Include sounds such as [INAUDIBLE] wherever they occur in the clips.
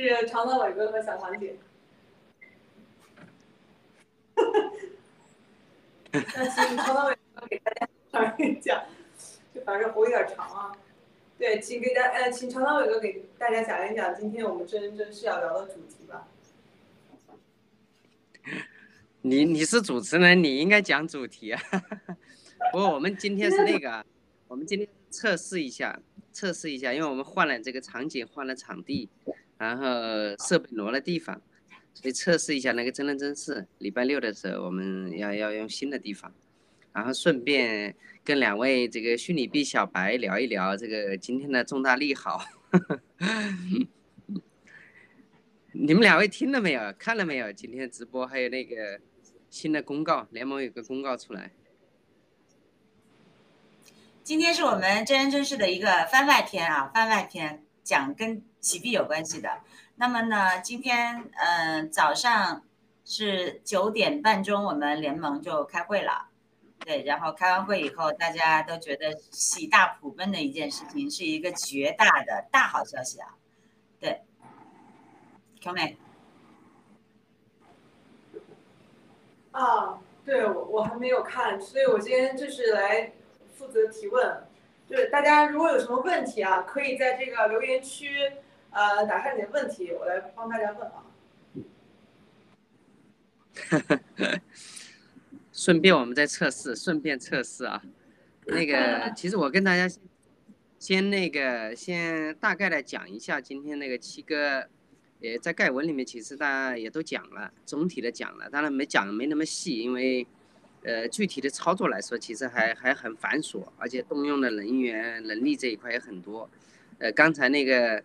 是长岛伟哥和小唐姐。[LAUGHS] 那请长岛伟哥给大家讲一讲，就反正活有点长啊。对，请给大呃，请长岛伟哥给大家讲一讲今天我们真人真事要聊的主题吧。[LAUGHS] 你你是主持人，你应该讲主题啊。[LAUGHS] 不过我们今天是那个，我们今天测试一下，测试一下，因为我们换了这个场景，换了场地，然后设备挪了地方，所以测试一下那个真人真事。礼拜六的时候，我们要要用新的地方，然后顺便跟两位这个虚拟币小白聊一聊这个今天的重大利好。[LAUGHS] 你们两位听了没有？看了没有？今天直播还有那个新的公告，联盟有个公告出来。今天是我们真人真事的一个番外篇啊，番外篇讲跟洗币有关系的。那么呢，今天嗯、呃早上是九点半钟，我们联盟就开会了。对，然后开完会以后，大家都觉得喜大普奔的一件事情，是一个绝大的大好消息啊。对，Q 妹，啊，对，我我还没有看，所以我今天就是来负责提问。就是大家如果有什么问题啊，可以在这个留言区呃打开你的问题，我来帮大家问啊。[LAUGHS] 顺便我们在测试，顺便测试啊。那个，其实我跟大家先先那个先大概的讲一下今天那个七哥，也在盖文里面，其实大家也都讲了，总体的讲了，当然没讲没那么细，因为呃具体的操作来说，其实还还很繁琐，而且动用的人员能力这一块也很多。呃，刚才那个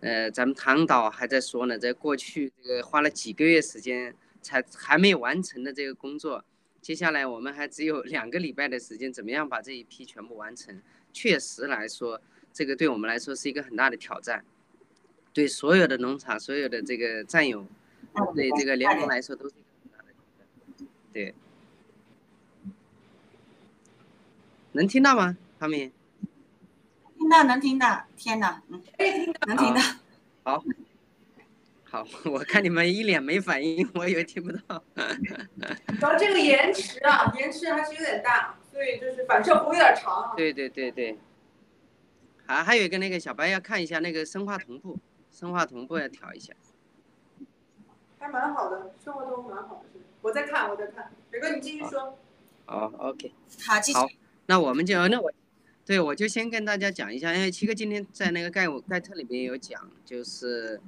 呃咱们唐导还在说呢，在过去这个花了几个月时间才还没有完成的这个工作。接下来我们还只有两个礼拜的时间，怎么样把这一批全部完成？确实来说，这个对我们来说是一个很大的挑战，对所有的农场、所有的这个战友，对这个联盟来说都是一个很大的挑战。对，能听到吗？他们听到能听到，天哪，嗯，能听到。好，好，[LAUGHS] 我看你们一脸没反应，我以为听不到。主要这个延迟啊，延迟还是有点大，所以就是反射弧有点长啊。对对对对，还还有一个那个小白要看一下那个生化同步，生化同步要调一下。还蛮好的，生活中蛮好的。我在看，我在看。伟哥，你继续说。好，OK，好，继续。好，那我们就那我，对我就先跟大家讲一下，因为七哥今天在那个盖我盖特里面有讲，就是，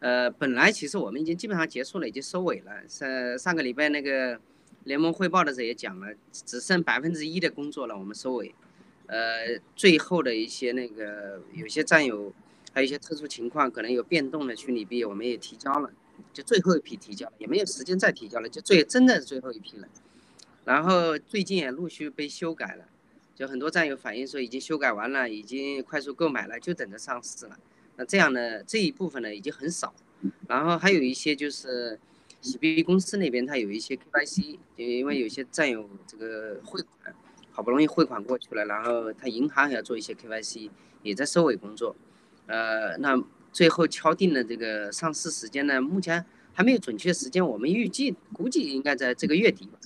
呃，本来其实我们已经基本上结束了，已经收尾了。上上个礼拜那个联盟汇报的时候也讲了，只剩百分之一的工作了，我们收尾。呃，最后的一些那个有些战友，还有一些特殊情况，可能有变动的虚拟币，我们也提交了，就最后一批提交了，也没有时间再提交了，就最真的是最后一批了。然后最近也陆续被修改了，就很多战友反映说已经修改完了，已经快速购买了，就等着上市了。那这样呢，这一部分呢已经很少，然后还有一些就是洗币公司那边它有一些 KYC，因为有些战友这个汇款好不容易汇款过去了，然后他银行还要做一些 KYC，也在收尾工作。呃，那最后敲定的这个上市时间呢，目前还没有准确时间，我们预计估计应该在这个月底吧。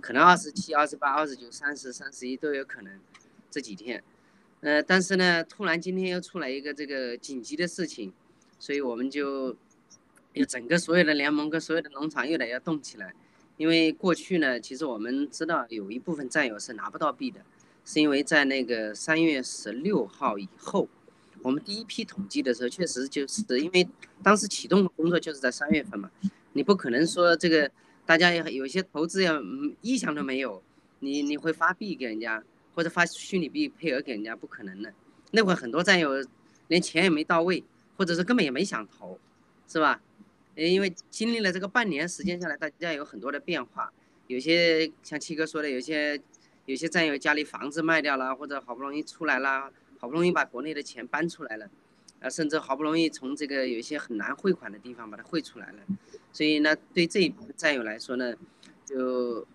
可能二十七、二十八、二十九、三十、三十一都有可能，这几天。呃，但是呢，突然今天又出来一个这个紧急的事情，所以我们就，又整个所有的联盟跟所有的农场又得要动起来。因为过去呢，其实我们知道有一部分战友是拿不到币的，是因为在那个三月十六号以后，我们第一批统计的时候，确实就是因为当时启动的工作就是在三月份嘛，你不可能说这个。大家有些投资要嗯意向都没有，你你会发币给人家，或者发虚拟币配额给人家，不可能的。那会很多战友连钱也没到位，或者是根本也没想投，是吧？因为经历了这个半年时间下来，大家有很多的变化。有些像七哥说的，有些有些战友家里房子卖掉了，或者好不容易出来了，好不容易把国内的钱搬出来了，啊，甚至好不容易从这个有一些很难汇款的地方把它汇出来了。所以呢，对这一部战友来说呢，就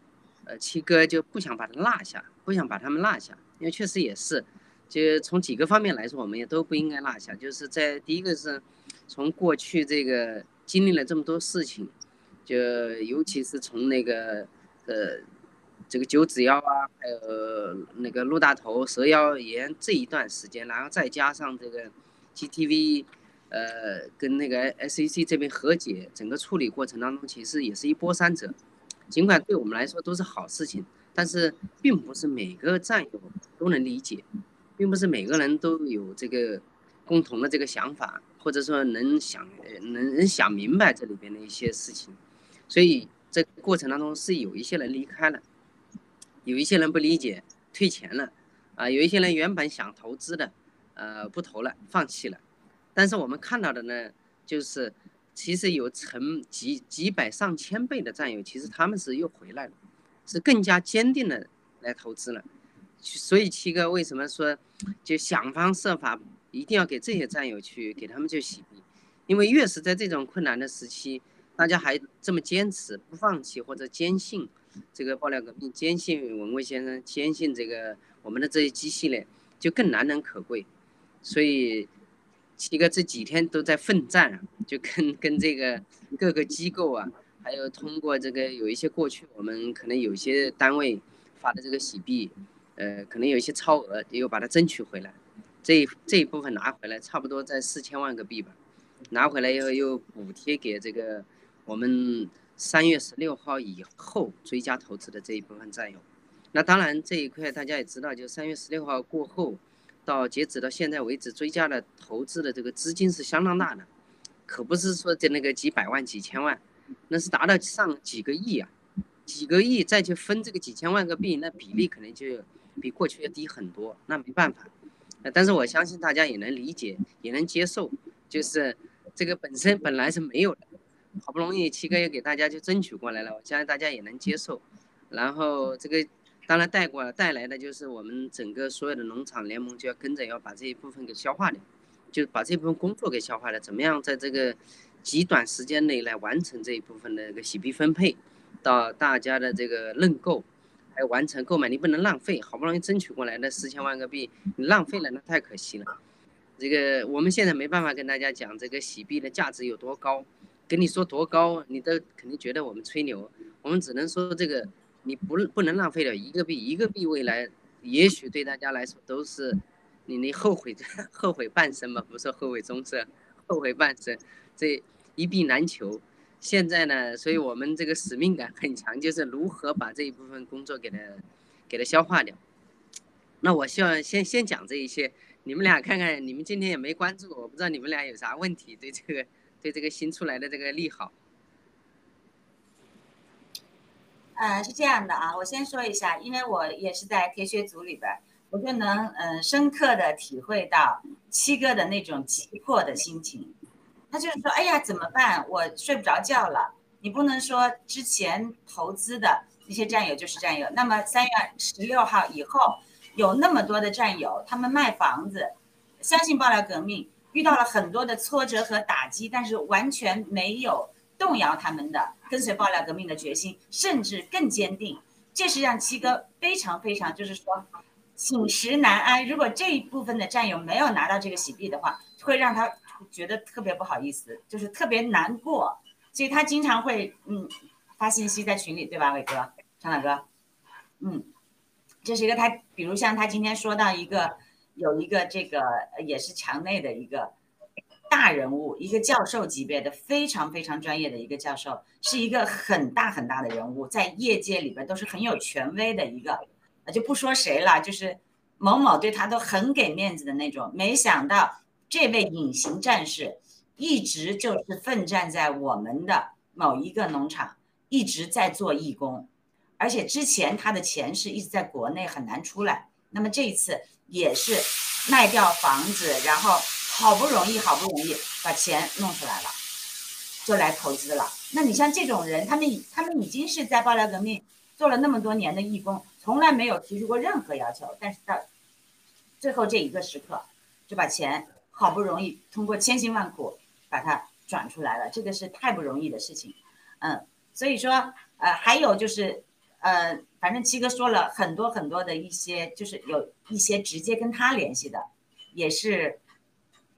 呃七哥就不想把他落下，不想把他们落下，因为确实也是，就从几个方面来说，我们也都不应该落下。就是在第一个是，从过去这个经历了这么多事情，就尤其是从那个呃这个九指妖啊，还有那个陆大头蛇妖炎这一段时间，然后再加上这个 GTV。呃，跟那个 SEC 这边和解，整个处理过程当中，其实也是一波三折。尽管对我们来说都是好事情，但是并不是每个战友都能理解，并不是每个人都有这个共同的这个想法，或者说能想能能想明白这里边的一些事情。所以这过程当中是有一些人离开了，有一些人不理解退钱了，啊，有一些人原本想投资的，呃，不投了，放弃了。但是我们看到的呢，就是其实有成几几百上千倍的战友，其实他们是又回来了，是更加坚定的来投资了。所以七哥为什么说就想方设法一定要给这些战友去给他们去洗？因为越是在这种困难的时期，大家还这么坚持不放弃或者坚信这个爆料革命，坚信文贵先生，坚信这个我们的这一机系列，就更难能可贵。所以。七哥这几天都在奋战，就跟跟这个各个机构啊，还有通过这个有一些过去我们可能有些单位发的这个喜币，呃，可能有一些超额，又把它争取回来，这这一部分拿回来，差不多在四千万个币吧，拿回来以后又补贴给这个我们三月十六号以后追加投资的这一部分战友。那当然这一块大家也知道，就三月十六号过后。到截止到现在为止，追加的投资的这个资金是相当大的，可不是说就那个几百万、几千万，那是达到上几个亿啊，几个亿再去分这个几千万个币，那比例可能就比过去要低很多。那没办法，但是我相信大家也能理解，也能接受，就是这个本身本来是没有的，好不容易七哥也给大家就争取过来了，我相信大家也能接受。然后这个。当然带过带来的就是我们整个所有的农场联盟就要跟着要把这一部分给消化掉，就把这部分工作给消化掉。怎么样在这个极短时间内来完成这一部分的一个洗币分配，到大家的这个认购，还完成购买，你不能浪费，好不容易争取过来的四千万个币，你浪费了那太可惜了。这个我们现在没办法跟大家讲这个洗币的价值有多高，跟你说多高，你都肯定觉得我们吹牛。我们只能说这个。你不不能浪费掉一个币，一个币未来也许对大家来说都是你你后悔 [LAUGHS] 后悔半生吧，不是后悔终生，后悔半生，这一币难求。现在呢，所以我们这个使命感很强，就是如何把这一部分工作给它给它消化掉。那我希望先先讲这一些，你们俩看看，你们今天也没关注，我不知道你们俩有啥问题，对这个对这个新出来的这个利好。呃，是这样的啊，我先说一下，因为我也是在铁血组里边，我就能嗯深刻的体会到七哥的那种急迫的心情。他就是说，哎呀，怎么办？我睡不着觉了。你不能说之前投资的那些战友就是战友，那么三月十六号以后有那么多的战友，他们卖房子，相信爆料革命，遇到了很多的挫折和打击，但是完全没有。动摇他们的跟随爆料革命的决心，甚至更坚定，这是让七哥非常非常，就是说寝食难安。如果这一部分的战友没有拿到这个喜币的话，会让他觉得特别不好意思，就是特别难过。所以他经常会嗯发信息在群里，对吧，伟哥、长岛哥？嗯，这是一个他，比如像他今天说到一个有一个这个也是墙内的一个。大人物，一个教授级别的，非常非常专业的一个教授，是一个很大很大的人物，在业界里边都是很有权威的一个，啊就不说谁了，就是某某对他都很给面子的那种。没想到这位隐形战士，一直就是奋战在我们的某一个农场，一直在做义工，而且之前他的钱是一直在国内很难出来，那么这一次也是卖掉房子，然后。好不容易，好不容易把钱弄出来了，就来投资了。那你像这种人，他们他们已经是在爆料革命做了那么多年的义工，从来没有提出过任何要求，但是到最后这一个时刻，就把钱好不容易通过千辛万苦把它转出来了，这个是太不容易的事情。嗯，所以说，呃，还有就是呃，反正七哥说了很多很多的一些，就是有一些直接跟他联系的，也是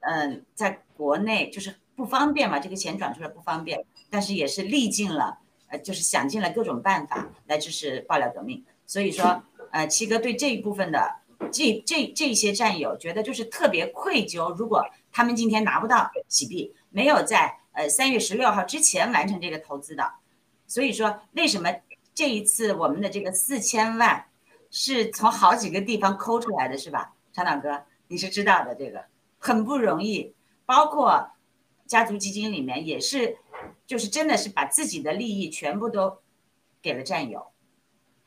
嗯，在国内就是不方便嘛，这个钱转出来不方便，但是也是历尽了呃，就是想尽了各种办法来支持爆料革命。所以说，呃，七哥对这一部分的这这这些战友觉得就是特别愧疚，如果他们今天拿不到洗币，没有在呃三月十六号之前完成这个投资的，所以说为什么这一次我们的这个四千万是从好几个地方抠出来的，是吧？长岛哥，你是知道的，这个很不容易，包括家族基金里面也是，就是真的是把自己的利益全部都给了战友。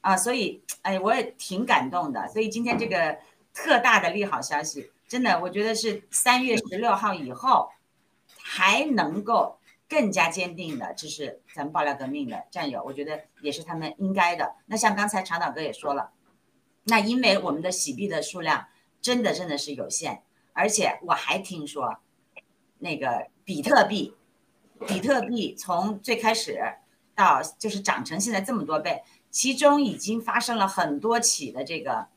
啊，所以哎，我也挺感动的。所以今天这个特大的利好消息，真的，我觉得是三月十六号以后还能够更加坚定的支持咱们爆料革命的战友，我觉得也是他们应该的。那像刚才长岛哥也说了，那因为我们的洗币的数量真的真的是有限，而且我还听说那个比特币，比特币从最开始到就是涨成现在这么多倍。其中已经发生了很多起的这个，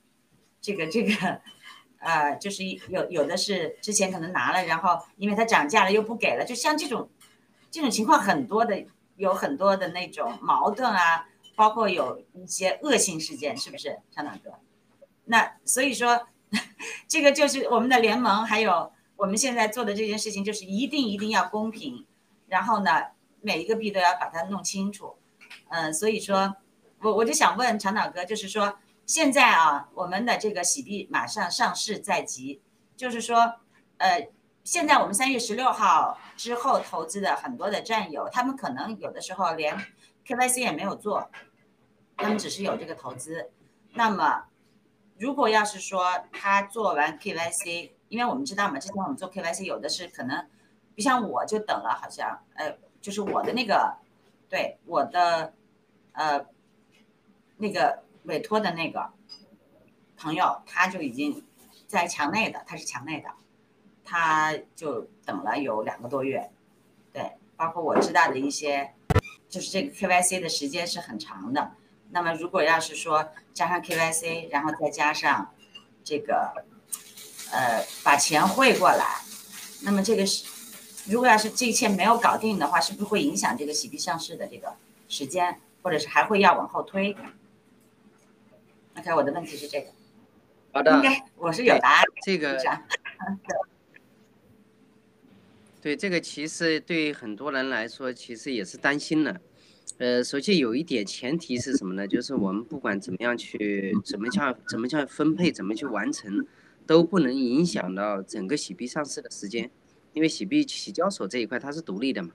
这个这个，呃，就是有有的是之前可能拿了，然后因为它涨价了又不给了，就像这种，这种情况很多的，有很多的那种矛盾啊，包括有一些恶性事件，是不是，长岛哥？那所以说，[LAUGHS] 这个就是我们的联盟，还有我们现在做的这件事情，就是一定一定要公平，然后呢，每一个币都要把它弄清楚，嗯，所以说。我我就想问长岛哥，就是说现在啊，我们的这个洗币马上上市在即，就是说，呃，现在我们三月十六号之后投资的很多的战友，他们可能有的时候连 KYC 也没有做，他们只是有这个投资。那么，如果要是说他做完 KYC，因为我们知道嘛，之前我们做 KYC 有的是可能，不像我就等了，好像，呃，就是我的那个，对我的，呃。那个委托的那个朋友，他就已经在墙内的，他是墙内的，他就等了有两个多月，对，包括我知道的一些，就是这个 KYC 的时间是很长的。那么如果要是说加上 KYC，然后再加上这个，呃，把钱汇过来，那么这个是，如果要是这一切没有搞定的话，是不是会影响这个洗币上市的这个时间，或者是还会要往后推？OK，我的问题是这个。好的，应该我是有答案。这个，[LAUGHS] 对这个其实对很多人来说，其实也是担心的。呃，首先有一点前提是什么呢？就是我们不管怎么样去，怎么样怎么样分配，怎么去完成，都不能影响到整个洗币上市的时间，因为洗币洗交所这一块它是独立的嘛，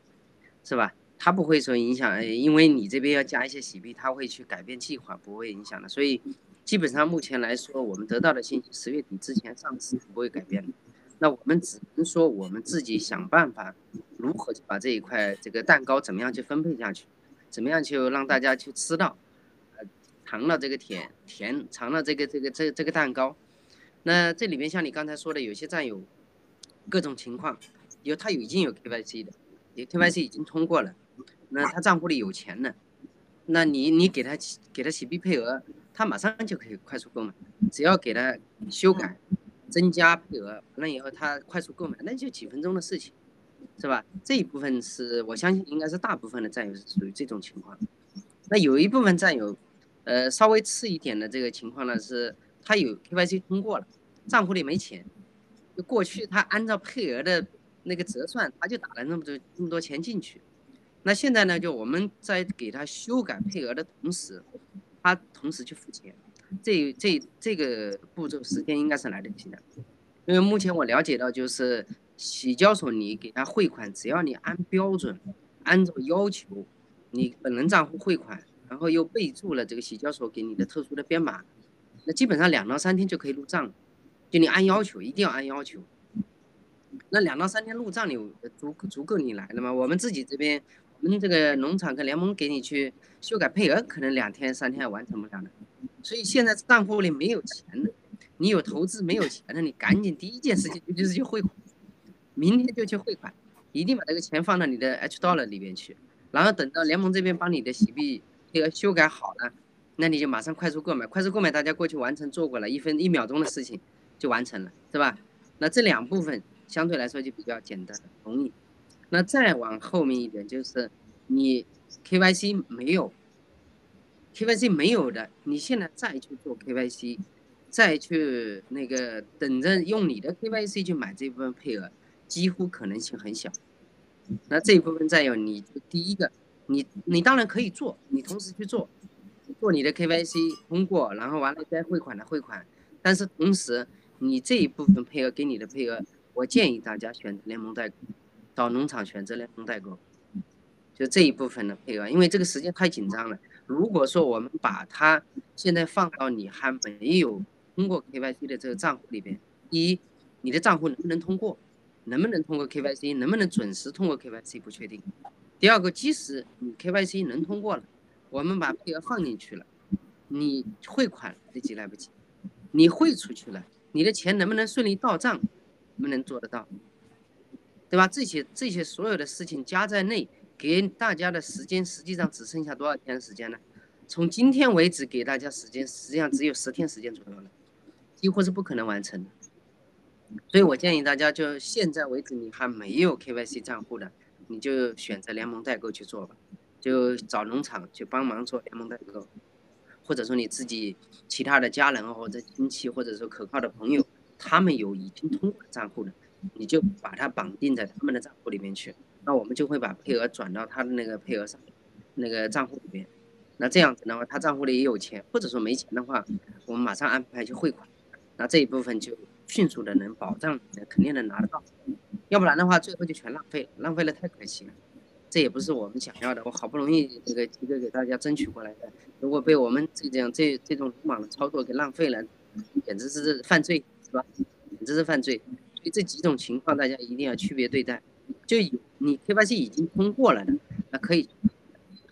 是吧？它不会说影响，因为你这边要加一些洗币，它会去改变计划，不会影响的。所以。基本上目前来说，我们得到的信息，十月底之前上市是不会改变的。那我们只能说，我们自己想办法，如何去把这一块这个蛋糕怎么样去分配下去，怎么样去让大家去吃到，呃，尝了这个甜甜，尝了这个这个这个这个蛋糕。那这里面像你刚才说的，有些战友，各种情况，有他已经有 KYC 的，有 KYC 已经通过了，那他账户里有钱了，那你你给他给他洗币配额。他马上就可以快速购买，只要给他修改、增加配额，那以后他快速购买，那就几分钟的事情，是吧？这一部分是我相信应该是大部分的战友是属于这种情况。那有一部分战友，呃，稍微次一点的这个情况呢，是他有 KYC 通过了，账户里没钱，就过去他按照配额的那个折算，他就打了那么多那么多钱进去。那现在呢，就我们在给他修改配额的同时。他同时去付钱，这这这个步骤时间应该是来得及的，因为目前我了解到，就是洗交所你给他汇款，只要你按标准，按照要求，你本人账户汇款，然后又备注了这个洗交所给你的特殊的编码，那基本上两到三天就可以入账，就你按要求，一定要按要求。那两到三天入账，有足足够你来了吗？我们自己这边。我们这个农场跟联盟给你去修改配额，可能两天三天完成不了的。所以现在账户里没有钱的，你有投资没有钱的，你赶紧第一件事情就是去汇款，明天就去汇款，一定把这个钱放到你的 H dollar 里边去，然后等到联盟这边帮你的洗币配额修改好了，那你就马上快速购买，快速购买大家过去完成做过了一分一秒钟的事情就完成了，是吧？那这两部分相对来说就比较简单容易。那再往后面一点就是你 KYC 没有，KYC 没有的，你现在再去做 KYC，再去那个等着用你的 KYC 去买这部分配额，几乎可能性很小。那这一部分再有，你第一个，你你当然可以做，你同时去做，做你的 KYC 通过，然后完了该汇款的汇款，但是同时你这一部分配额给你的配额，我建议大家选择联盟代购，找农场选择联盟代购，就这一部分的配额，因为这个时间太紧张了。如果说我们把它现在放到你还没有通过 KYC 的这个账户里边，第一，你的账户能不能通过？能不能通过 KYC？能不能准时通过 KYC？不确定。第二个，即使你 KYC 能通过了，我们把配额放进去了，你汇款来得及来不及？你汇出去了，你的钱能不能顺利到账？能不能做得到？对吧？这些这些所有的事情加在内，给大家的时间实际上只剩下多少天时间呢？从今天为止给大家时间，实际上只有十天时间左右了，几乎是不可能完成的。所以我建议大家，就现在为止，你还没有 KYC 账户的，你就选择联盟代购去做吧，就找农场去帮忙做联盟代购，或者说你自己其他的家人或者亲戚，或者说可靠的朋友，他们有已经通过账户的，你就把它绑定在他们的账户里面去，那我们就会把配额转到他的那个配额上，那个账户里面，那这样子的话，他账户里也有钱，或者说没钱的话，我们马上安排去汇款，那这一部分就。迅速的能保障，肯定能拿得到，要不然的话，最后就全浪费了，浪费了太可惜了，这也不是我们想要的。我好不容易这个这个给大家争取过来的，如果被我们这样这这种鲁莽的操作给浪费了，简直是犯罪，是吧？简直是犯罪。所以这几种情况大家一定要区别对待。就有你 KYC 已经通过了的，那可以，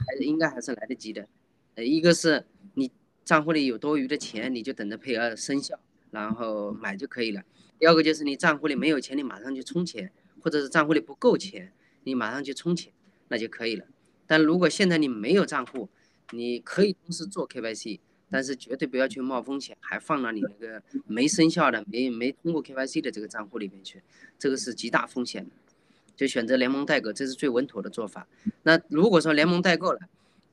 还是应该还是来得及的。呃，一个是你账户里有多余的钱，你就等着配额生效。然后买就可以了。第二个就是你账户里没有钱，你马上去充钱，或者是账户里不够钱，你马上去充钱，那就可以了。但如果现在你没有账户，你可以同时做 KYC，但是绝对不要去冒风险，还放到你那个没生效的、没没通过 KYC 的这个账户里面去，这个是极大风险的。就选择联盟代购，这是最稳妥的做法。那如果说联盟代购了，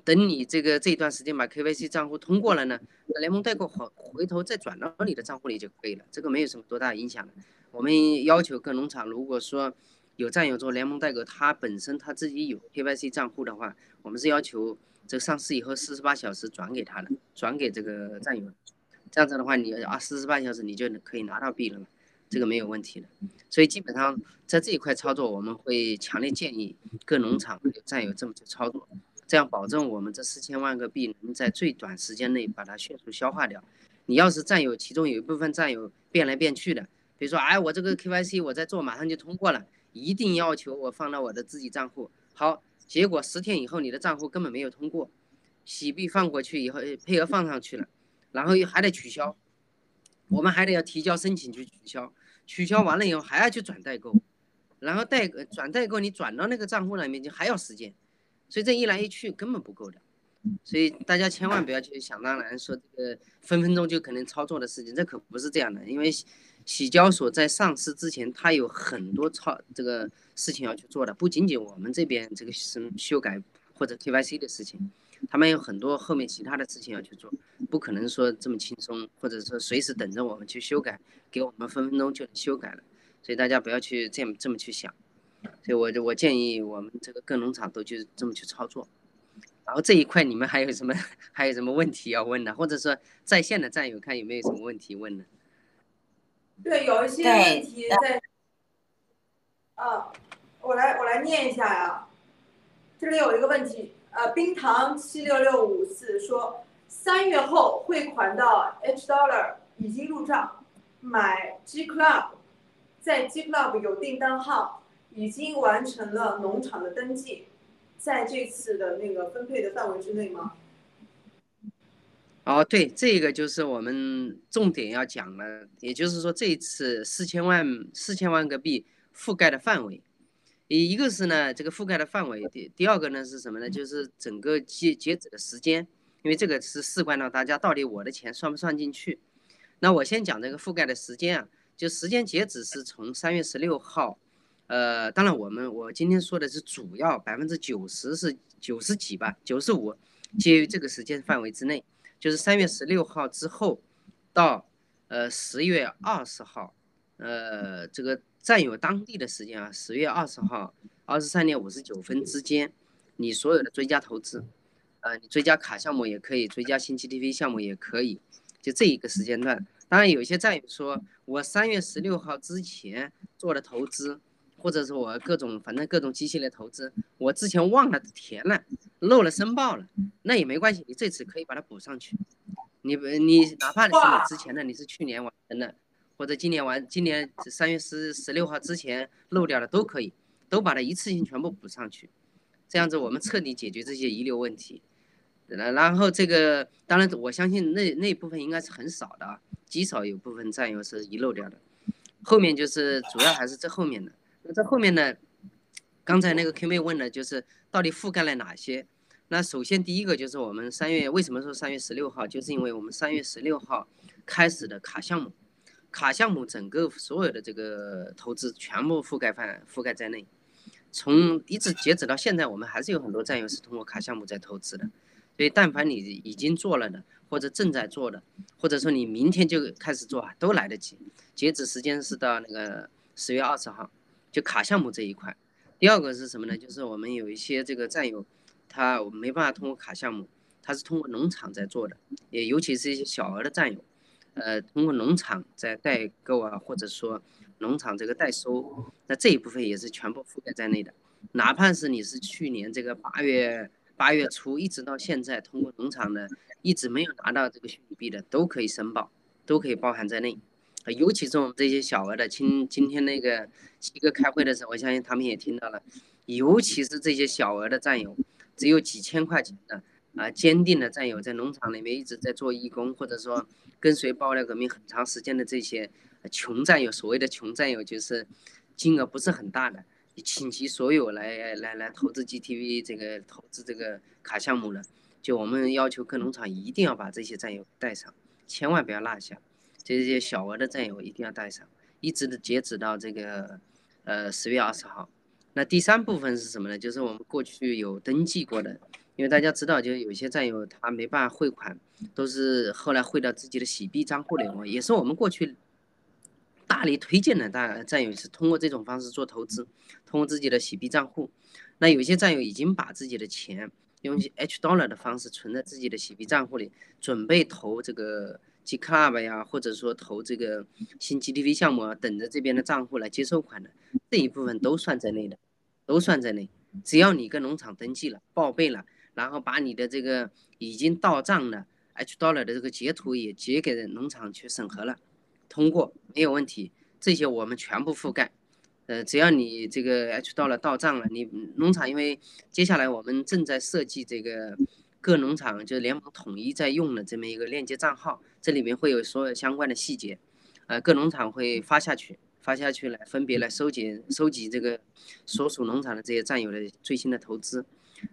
等你这个这段时间把 KYC 账户通过了呢，那联盟代购回回头再转到你的账户里就可以了，这个没有什么多大影响的。我们要求各农场，如果说有战友做联盟代购，他本身他自己有 KYC 账户的话，我们是要求这上市以后四十八小时转给他的，转给这个战友，这样子的话你啊四十八小时你就可以拿到币了，这个没有问题的。所以基本上在这一块操作，我们会强烈建议各农场有战友这么去操作。这样保证我们这四千万个币能在最短时间内把它迅速消化掉。你要是占有其中有一部分占有变来变去的，比如说，哎，我这个 KYC 我在做，马上就通过了，一定要求我放到我的自己账户。好，结果十天以后你的账户根本没有通过，洗币放过去以后，配额放上去了，然后又还得取消，我们还得要提交申请去取消，取消完了以后还要去转代购，然后代转代购你转到那个账户里面就还要时间。所以这一来一去根本不够的，所以大家千万不要去想当然说这个分分钟就可能操作的事情，这可不是这样的。因为洗交所在上市之前，它有很多操这个事情要去做的，不仅仅我们这边这个是修改或者 KYC 的事情，他们有很多后面其他的事情要去做，不可能说这么轻松，或者说随时等着我们去修改，给我们分分钟就能修改了。所以大家不要去这么这么去想。所以，我就我建议我们这个各农场都就这么去操作。然后这一块你们还有什么 [LAUGHS] 还有什么问题要问的，或者说在线的战友看有没有什么问题问的？对，有一些问题在。啊，我来我来念一下呀。这里有一个问题，呃，冰糖七六六五四说，三月后汇款到 H Dollar 已经入账，买 G Club，在 G Club 有订单号。已经完成了农场的登记，在这次的那个分配的范围之内吗？哦，对，这个就是我们重点要讲的，也就是说这一次四千万四千万个币覆盖的范围，一一个是呢这个覆盖的范围，第第二个呢是什么呢？就是整个截截止的时间，因为这个是事关到大家到底我的钱算不算进去。那我先讲这个覆盖的时间啊，就时间截止是从三月十六号，呃，当然我们我今天说的是主要百分之九十是九十几吧，九十五，介于这个时间范围之内，就是三月十六号之后到呃十月二十号，呃，这个占有当地的时间啊，十月二十号二十三点五十九分之间，你所有的追加投资，呃，你追加卡项目也可以，追加新 GTV 项目也可以。就这一个时间段，当然有些战友说，我三月十六号之前做的投资，或者是我各种反正各种机器的投资，我之前忘了填了，漏了申报了，那也没关系，你这次可以把它补上去。你你哪怕你是你之前的，你是去年完成的，或者今年完，今年三月十十六号之前漏掉的都可以，都把它一次性全部补上去，这样子我们彻底解决这些遗留问题。然然后这个当然我相信那那部分应该是很少的啊，极少有部分战友是遗漏掉的。后面就是主要还是这后面的。那在后面呢，刚才那个 Q 妹问的就是到底覆盖了哪些？那首先第一个就是我们三月为什么说三月十六号，就是因为我们三月十六号开始的卡项目，卡项目整个所有的这个投资全部覆盖范覆盖在内。从一直截止到现在，我们还是有很多战友是通过卡项目在投资的。所以，但凡你已经做了的，或者正在做的，或者说你明天就开始做，都来得及。截止时间是到那个十月二十号，就卡项目这一块。第二个是什么呢？就是我们有一些这个战友，他没办法通过卡项目，他是通过农场在做的，也尤其是一些小额的战友，呃，通过农场在代购啊，或者说农场这个代收，那这一部分也是全部覆盖在内的。哪怕是你是去年这个八月。八月初一直到现在，通过农场呢，一直没有拿到这个虚拟币的，都可以申报，都可以包含在内。尤其是我们这些小额的，今今天那个七哥开会的时候，我相信他们也听到了。尤其是这些小额的战友，只有几千块钱的啊，坚定的战友，在农场里面一直在做义工，或者说跟随爆料革命很长时间的这些穷战友，所谓的穷战友，就是金额不是很大的。倾其所有来来来投资 GTV 这个投资这个卡项目了，就我们要求各农场一定要把这些战友带上，千万不要落下，这些小额的战友一定要带上，一直的截止到这个呃十月二十号。那第三部分是什么呢？就是我们过去有登记过的，因为大家知道，就有些战友他没办法汇款，都是后来汇到自己的洗币账户里，也是我们过去。大力推荐的大战友是通过这种方式做投资，通过自己的洗币账户。那有些战友已经把自己的钱用 H dollar 的方式存在自己的洗币账户里，准备投这个 G Club 呀，或者说投这个新 GTV 项目啊，等着这边的账户来接收款的这一部分都算在内的，都算在内。只要你跟农场登记了、报备了，然后把你的这个已经到账的 H dollar 的这个截图也截给农场去审核了。通过没有问题，这些我们全部覆盖。呃，只要你这个 H dollar 到账了，你农场因为接下来我们正在设计这个各农场就联盟统一在用的这么一个链接账号，这里面会有所有相关的细节，呃，各农场会发下去，发下去来分别来收集收集这个所属农场的这些战友的最新的投资。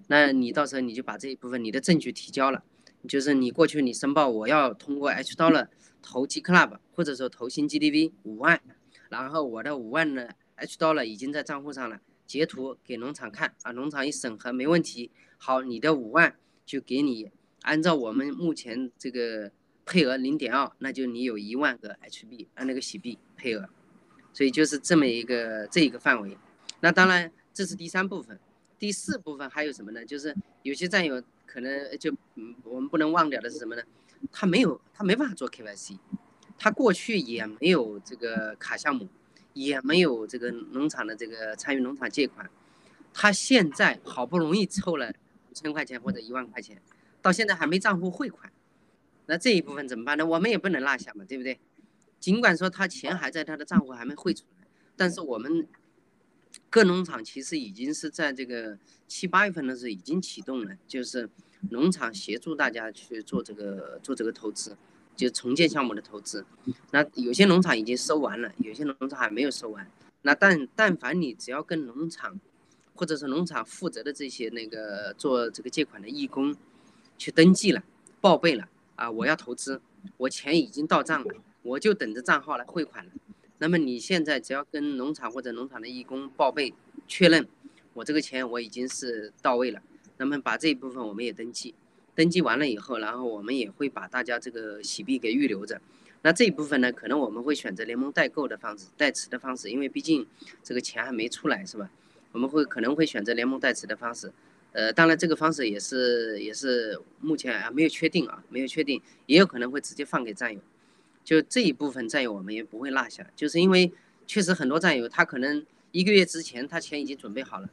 那你到时候你就把这一部分你的证据提交了，就是你过去你申报我要通过 H Dollar。投 G Club 或者说投新 GDV 五万，然后我的五万呢 H Dollar 已经在账户上了，截图给农场看啊，农场一审核没问题，好，你的五万就给你按照我们目前这个配额零点二，那就你有一万个 HB 按那个洗币配额，所以就是这么一个这一个范围。那当然这是第三部分，第四部分还有什么呢？就是有些战友可能就嗯我们不能忘掉的是什么呢？他没有，他没办法做 KYC，他过去也没有这个卡项目，也没有这个农场的这个参与农场借款，他现在好不容易凑了千块钱或者一万块钱，到现在还没账户汇款，那这一部分怎么办呢？我们也不能落下嘛，对不对？尽管说他钱还在他的账户还没汇出来，但是我们各农场其实已经是在这个七八月份的时候已经启动了，就是。农场协助大家去做这个做这个投资，就重建项目的投资。那有些农场已经收完了，有些农场还没有收完。那但但凡你只要跟农场，或者是农场负责的这些那个做这个借款的义工，去登记了、报备了啊，我要投资，我钱已经到账了，我就等着账号来汇款了。那么你现在只要跟农场或者农场的义工报备确认，我这个钱我已经是到位了，那么把这一部分我们也登记，登记完了以后，然后我们也会把大家这个洗币给预留着。那这一部分呢，可能我们会选择联盟代购的方式、代持的方式，因为毕竟这个钱还没出来，是吧？我们会可能会选择联盟代持的方式，呃，当然这个方式也是也是目前啊没有确定啊，没有确定，也有可能会直接放给战友。就这一部分战友我们也不会落下，就是因为确实很多战友他可能一个月之前他钱已经准备好了，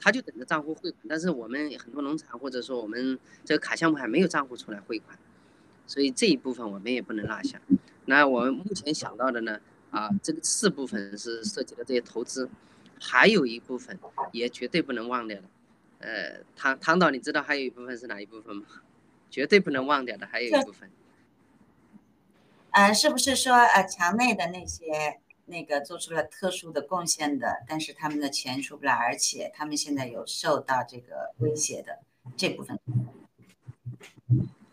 他就等着账户汇款，但是我们很多农场或者说我们这个卡项目还没有账户出来汇款，所以这一部分我们也不能落下。那我们目前想到的呢，啊，这个四部分是涉及的这些投资，还有一部分也绝对不能忘掉的，呃，唐唐导，你知道还有一部分是哪一部分吗？绝对不能忘掉的还有一部分，[LAUGHS] 呃，是不是说呃墙内的那些那个做出了特殊的贡献的，但是他们的钱出不来，而且他们现在有受到这个威胁的这部分？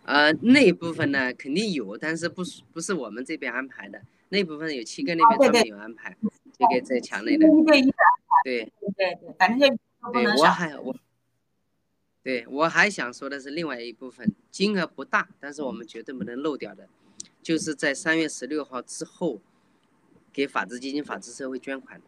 呃，那部分呢肯定有，但是不是不是我们这边安排的，那部分有七哥那边他们有安排，这个在墙内的。对对对对对，反正就不对能少。我还我，对我还想说的是另外一部分，金额不大，但是我们绝对不能漏掉的，就是在三月十六号之后，给法治基金、法治社会捐款。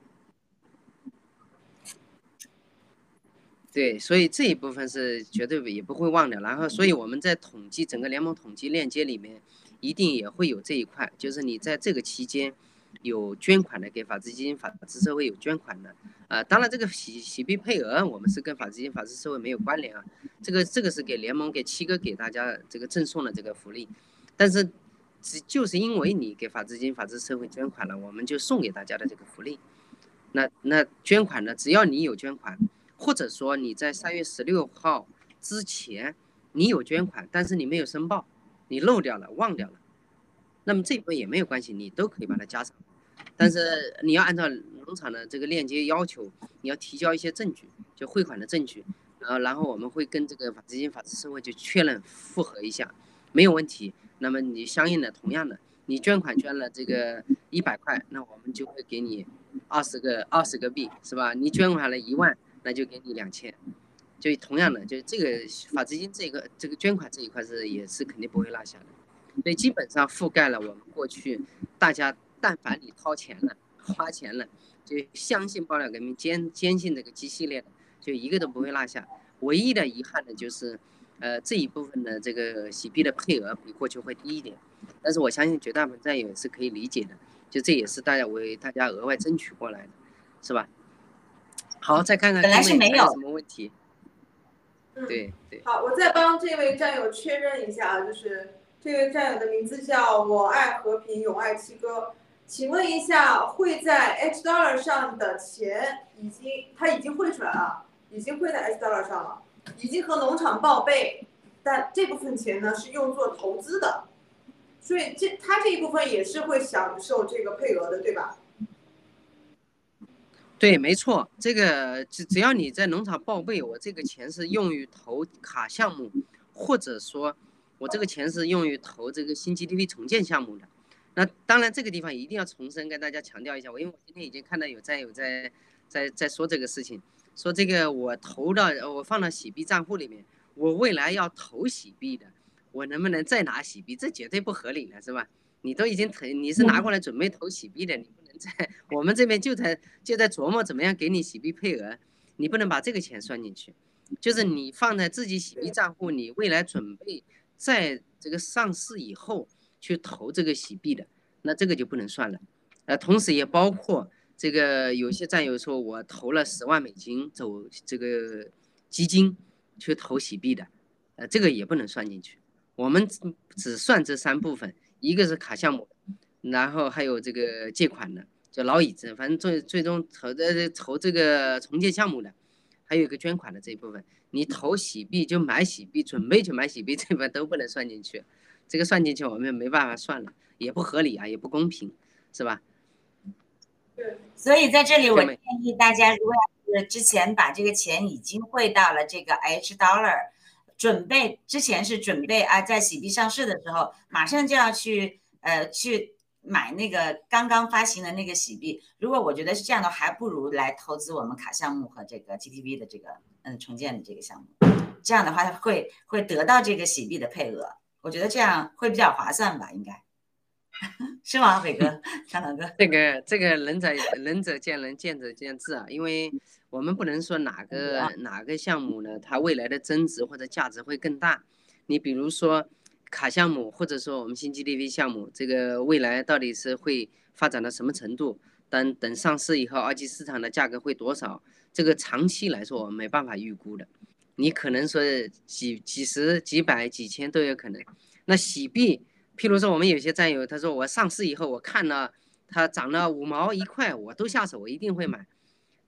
对，所以这一部分是绝对也不会忘掉。然后，所以我们在统计整个联盟统计链接里面，一定也会有这一块，就是你在这个期间有捐款的，给法治基金、法治社会有捐款的。啊，当然这个洗洗币配额我们是跟法治基金、法治社会没有关联啊，这个这个是给联盟给七哥给大家这个赠送的这个福利。但是，只就是因为你给法治基金、法治社会捐款了，我们就送给大家的这个福利。那那捐款呢，只要你有捐款。或者说你在三月十六号之前你有捐款，但是你没有申报，你漏掉了、忘掉了，那么这部分也没有关系，你都可以把它加上。但是你要按照农场的这个链接要求，你要提交一些证据，就汇款的证据，然后然后我们会跟这个法资金、法治社会就确认复核一下，没有问题。那么你相应的同样的，你捐款捐了这个一百块，那我们就会给你二十个二十个币，是吧？你捐款了一万。那就给你两千，就同样的，就这个法资金这个这个捐款这一块是也是肯定不会落下的，所以基本上覆盖了我们过去大家但凡你掏钱了花钱了，就相信爆料革命坚坚信这个 G 系列的，就一个都不会落下。唯一的遗憾呢就是，呃这一部分的这个洗币的配额比过去会低一点，但是我相信绝大部分战友是可以理解的，就这也是大家为大家额外争取过来的，是吧？好，再看看本来是没有什么问题。嗯，对对，好，我再帮这位战友确认一下啊，就是这位战友的名字叫我爱和平，永爱七哥。请问一下，汇在 H dollar 上的钱已经他已经汇出来了，已经汇在 H dollar 上了，已经和农场报备，但这部分钱呢是用作投资的，所以这他这一部分也是会享受这个配额的，对吧？对，没错，这个只只要你在农场报备，我这个钱是用于投卡项目，或者说，我这个钱是用于投这个新 GDP 重建项目的。那当然，这个地方一定要重申跟大家强调一下，我因为我今天已经看到有战友在在在说这个事情，说这个我投到我放到洗币账户里面，我未来要投洗币的，我能不能再拿洗币？这绝对不合理了，是吧？你都已经投，你是拿过来准备投洗币的，你不能在我们这边就在就在琢磨怎么样给你洗币配额，你不能把这个钱算进去，就是你放在自己洗币账户，你未来准备在这个上市以后去投这个洗币的，那这个就不能算了。呃，同时也包括这个有些战友说我投了十万美金走这个基金去投洗币的，呃，这个也不能算进去。我们只只算这三部分。一个是卡项目，然后还有这个借款的，叫老椅子，反正最最终投的投这个重建项目的，还有一个捐款的这一部分，你投洗币就买洗币，准备去买洗币 [LAUGHS] 这部分都不能算进去，这个算进去我们没办法算了，也不合理啊，也不公平，是吧？对，所以在这里我建议大家，如果要是之前把这个钱已经汇到了这个 H dollar，准备之前是准备啊，在喜币上市的时候，马上就要去呃去买那个刚刚发行的那个喜币。如果我觉得是这样的，还不如来投资我们卡项目和这个 GTV 的这个嗯重建的这个项目，这样的话会会得到这个喜币的配额。我觉得这样会比较划算吧，应该 [LAUGHS] 是吗，伟哥、[LAUGHS] 张导哥？这个这个仁者仁者见仁，见者见智啊，因为我们不能说哪个哪个项目呢，它未来的增值或者价值会更大。你比如说卡项目，或者说我们新 GDP 项目，这个未来到底是会发展到什么程度？等等上市以后，二级市场的价格会多少？这个长期来说我们没办法预估的。你可能说几几十、几百、几千都有可能。那喜币，譬如说我们有些战友，他说我上市以后，我看了它涨了五毛一块，我都下手，我一定会买。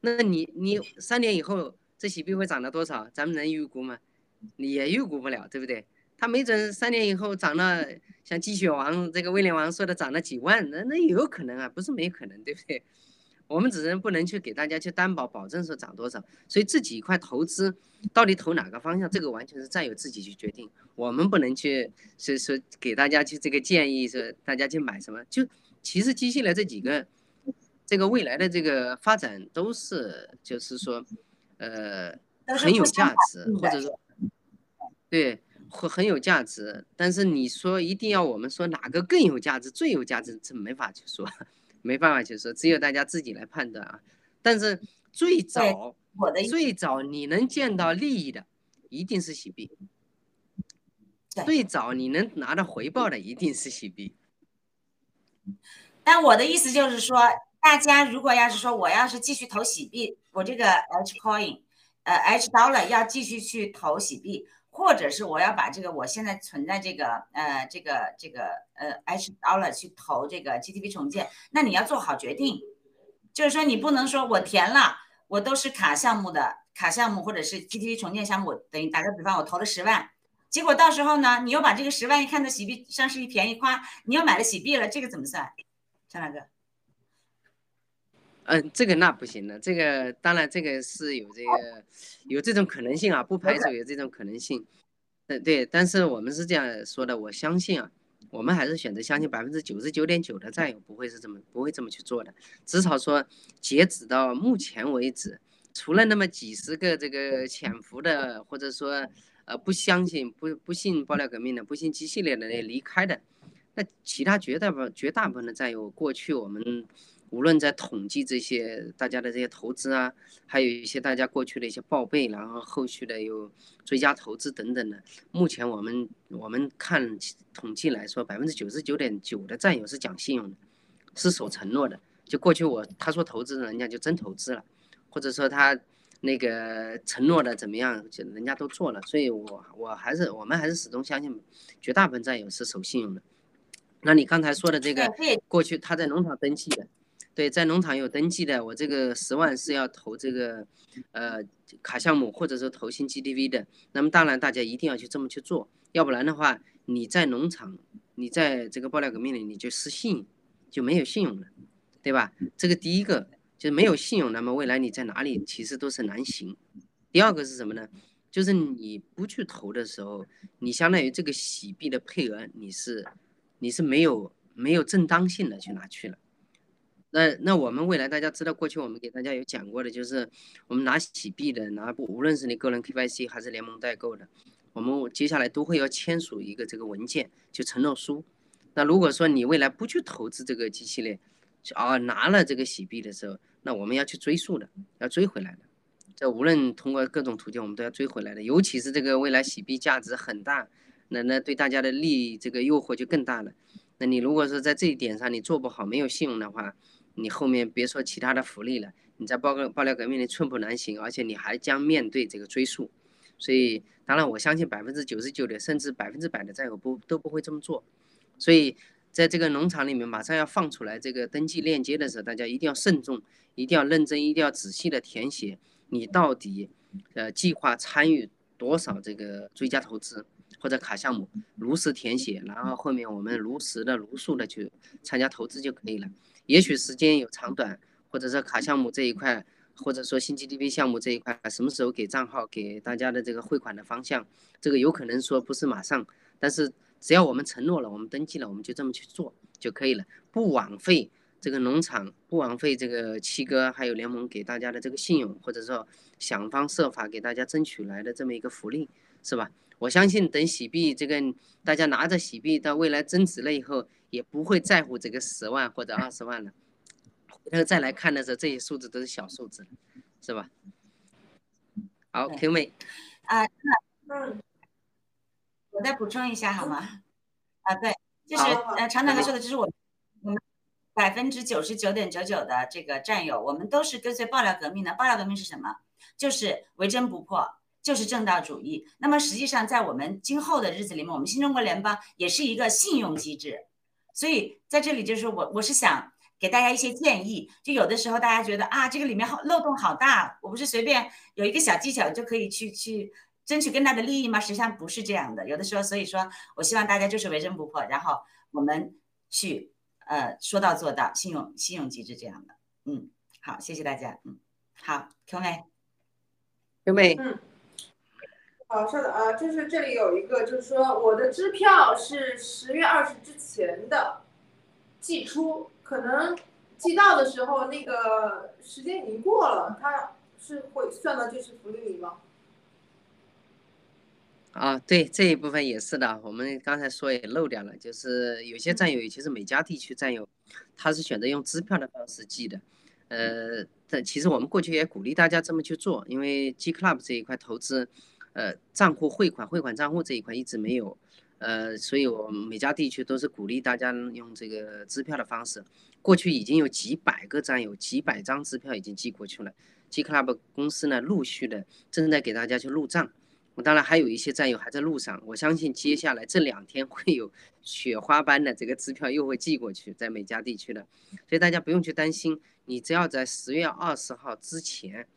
那你你三年以后这喜币会涨到多少？咱们能预估吗？你也预估不了，对不对？它没准三年以后涨了，像鸡血王这个威廉王说的涨了几万，那那也有可能啊，不是没有可能，对不对？我们只能不能去给大家去担保，保证说涨多少。所以这几块投资到底投哪个方向，这个完全是战友自己去决定，我们不能去是说给大家去这个建议，说大家去买什么。就其实接下来这几个，这个未来的这个发展都是就是说，呃，很有价值，或者说，对，会很有价值。但是你说一定要我们说哪个更有价值、最有价值，这没法去说。[LAUGHS] 没办法去说，只有大家自己来判断啊。但是最早，我的最早你能见到利益的，一定是喜币。最早你能拿到回报的，一定是喜币。但我的意思就是说，大家如果要是说我要是继续投喜币，我这个 H coin，呃 H dollar 要继续去投喜币，或者是我要把这个我现在存在这个呃这个这个呃 H dollar 去投这个 GTP 重建，那你要做好决定，就是说你不能说我填了，我都是卡项目的卡项目或者是 GTP 重建项目，等于打个比方，我投了十万，结果到时候呢，你又把这个十万一看到喜币上市一便宜，夸你又买了喜币了，这个怎么算？张大哥？嗯，这个那不行的，这个当然这个是有这个有这种可能性啊，不排除有这种可能性。嗯，对，但是我们是这样说的，我相信啊，我们还是选择相信百分之九十九点九的战友不会是这么不会这么去做的。至少说，截止到目前为止，除了那么几十个这个潜伏的，或者说呃不相信不不信爆料革命的，不信机系列的那离开的，那其他绝大部绝大部分的战友，过去我们。无论在统计这些大家的这些投资啊，还有一些大家过去的一些报备，然后后续的有追加投资等等的，目前我们我们看统计来说，百分之九十九点九的战友是讲信用的，是守承诺的。就过去我他说投资，人家就真投资了，或者说他那个承诺的怎么样，就人家都做了。所以我我还是我们还是始终相信，绝大部分战友是守信用的。那你刚才说的这个，过去他在农场登记的。对，在农场有登记的，我这个十万是要投这个，呃，卡项目或者说投新 GTV 的。那么当然，大家一定要去这么去做，要不然的话，你在农场，你在这个爆料革命里，你就失信，就没有信用了，对吧？这个第一个就是没有信用，那么未来你在哪里其实都是难行。第二个是什么呢？就是你不去投的时候，你相当于这个洗币的配额，你是你是没有没有正当性的去拿去了。那那我们未来大家知道，过去我们给大家有讲过的，就是我们拿洗币的，拿不无论是你个人 KYC 还是联盟代购的，我们接下来都会要签署一个这个文件，就承诺书。那如果说你未来不去投资这个机器链，啊拿了这个洗币的时候，那我们要去追溯的，要追回来的。这无论通过各种途径，我们都要追回来的。尤其是这个未来洗币价值很大，那那对大家的利益这个诱惑就更大了。那你如果说在这一点上你做不好，没有信用的话，你后面别说其他的福利了，你在爆爆料革命里寸步难行，而且你还将面对这个追溯。所以，当然我相信百分之九十九的，甚至百分之百的战友不都不会这么做。所以，在这个农场里面马上要放出来这个登记链接的时候，大家一定要慎重，一定要认真，一定要仔细的填写你到底呃计划参与多少这个追加投资或者卡项目，如实填写，然后后面我们如实的如数的去参加投资就可以了。也许时间有长短，或者说卡项目这一块，或者说新 GDP 项目这一块，什么时候给账号给大家的这个汇款的方向，这个有可能说不是马上，但是只要我们承诺了，我们登记了，我们就这么去做就可以了，不枉费这个农场，不枉费这个七哥还有联盟给大家的这个信用，或者说想方设法给大家争取来的这么一个福利，是吧？我相信等喜币这个大家拿着喜币到未来增值了以后，也不会在乎这个十万或者二十万了。回头再来看的时候，这些数字都是小数字，是吧？好，Q 妹。啊，嗯，我再补充一下好吗？啊，对，就是呃，常常他说的，就是我我们百分之九十九点九九的这个战友，我们都是跟随爆料革命的。爆料革命是什么？就是为真不破，就是正道主义。那么实际上，在我们今后的日子里面，我们新中国联邦也是一个信用机制。所以在这里就是我我是想给大家一些建议，就有的时候大家觉得啊，这个里面好漏洞好大，我不是随便有一个小技巧就可以去去争取更大的利益吗？实际上不是这样的，有的时候，所以说我希望大家就是为真不破，然后我们去呃说到做到，信用信用机制这样的，嗯，好，谢谢大家，嗯，好，Q 妹，Q 妹，好，稍等啊，就是这里有一个，就是说我的支票是十月二十之前的寄出，可能寄到的时候那个时间已经过了，它是会算到这次福利里吗？啊，对这一部分也是的，我们刚才说也漏掉了，就是有些战友，尤其是美加地区战友，他是选择用支票的方式寄的，呃，但其实我们过去也鼓励大家这么去做，因为 G Club 这一块投资，呃，账户汇款、汇款账户这一块一直没有，呃，所以我们每家地区都是鼓励大家用这个支票的方式，过去已经有几百个战友、几百张支票已经寄过去了，G Club 公司呢陆续的正在给大家去入账。当然还有一些战友还在路上，我相信接下来这两天会有雪花般的这个支票又会寄过去，在每家地区的，所以大家不用去担心，你只要在十月二十号之前，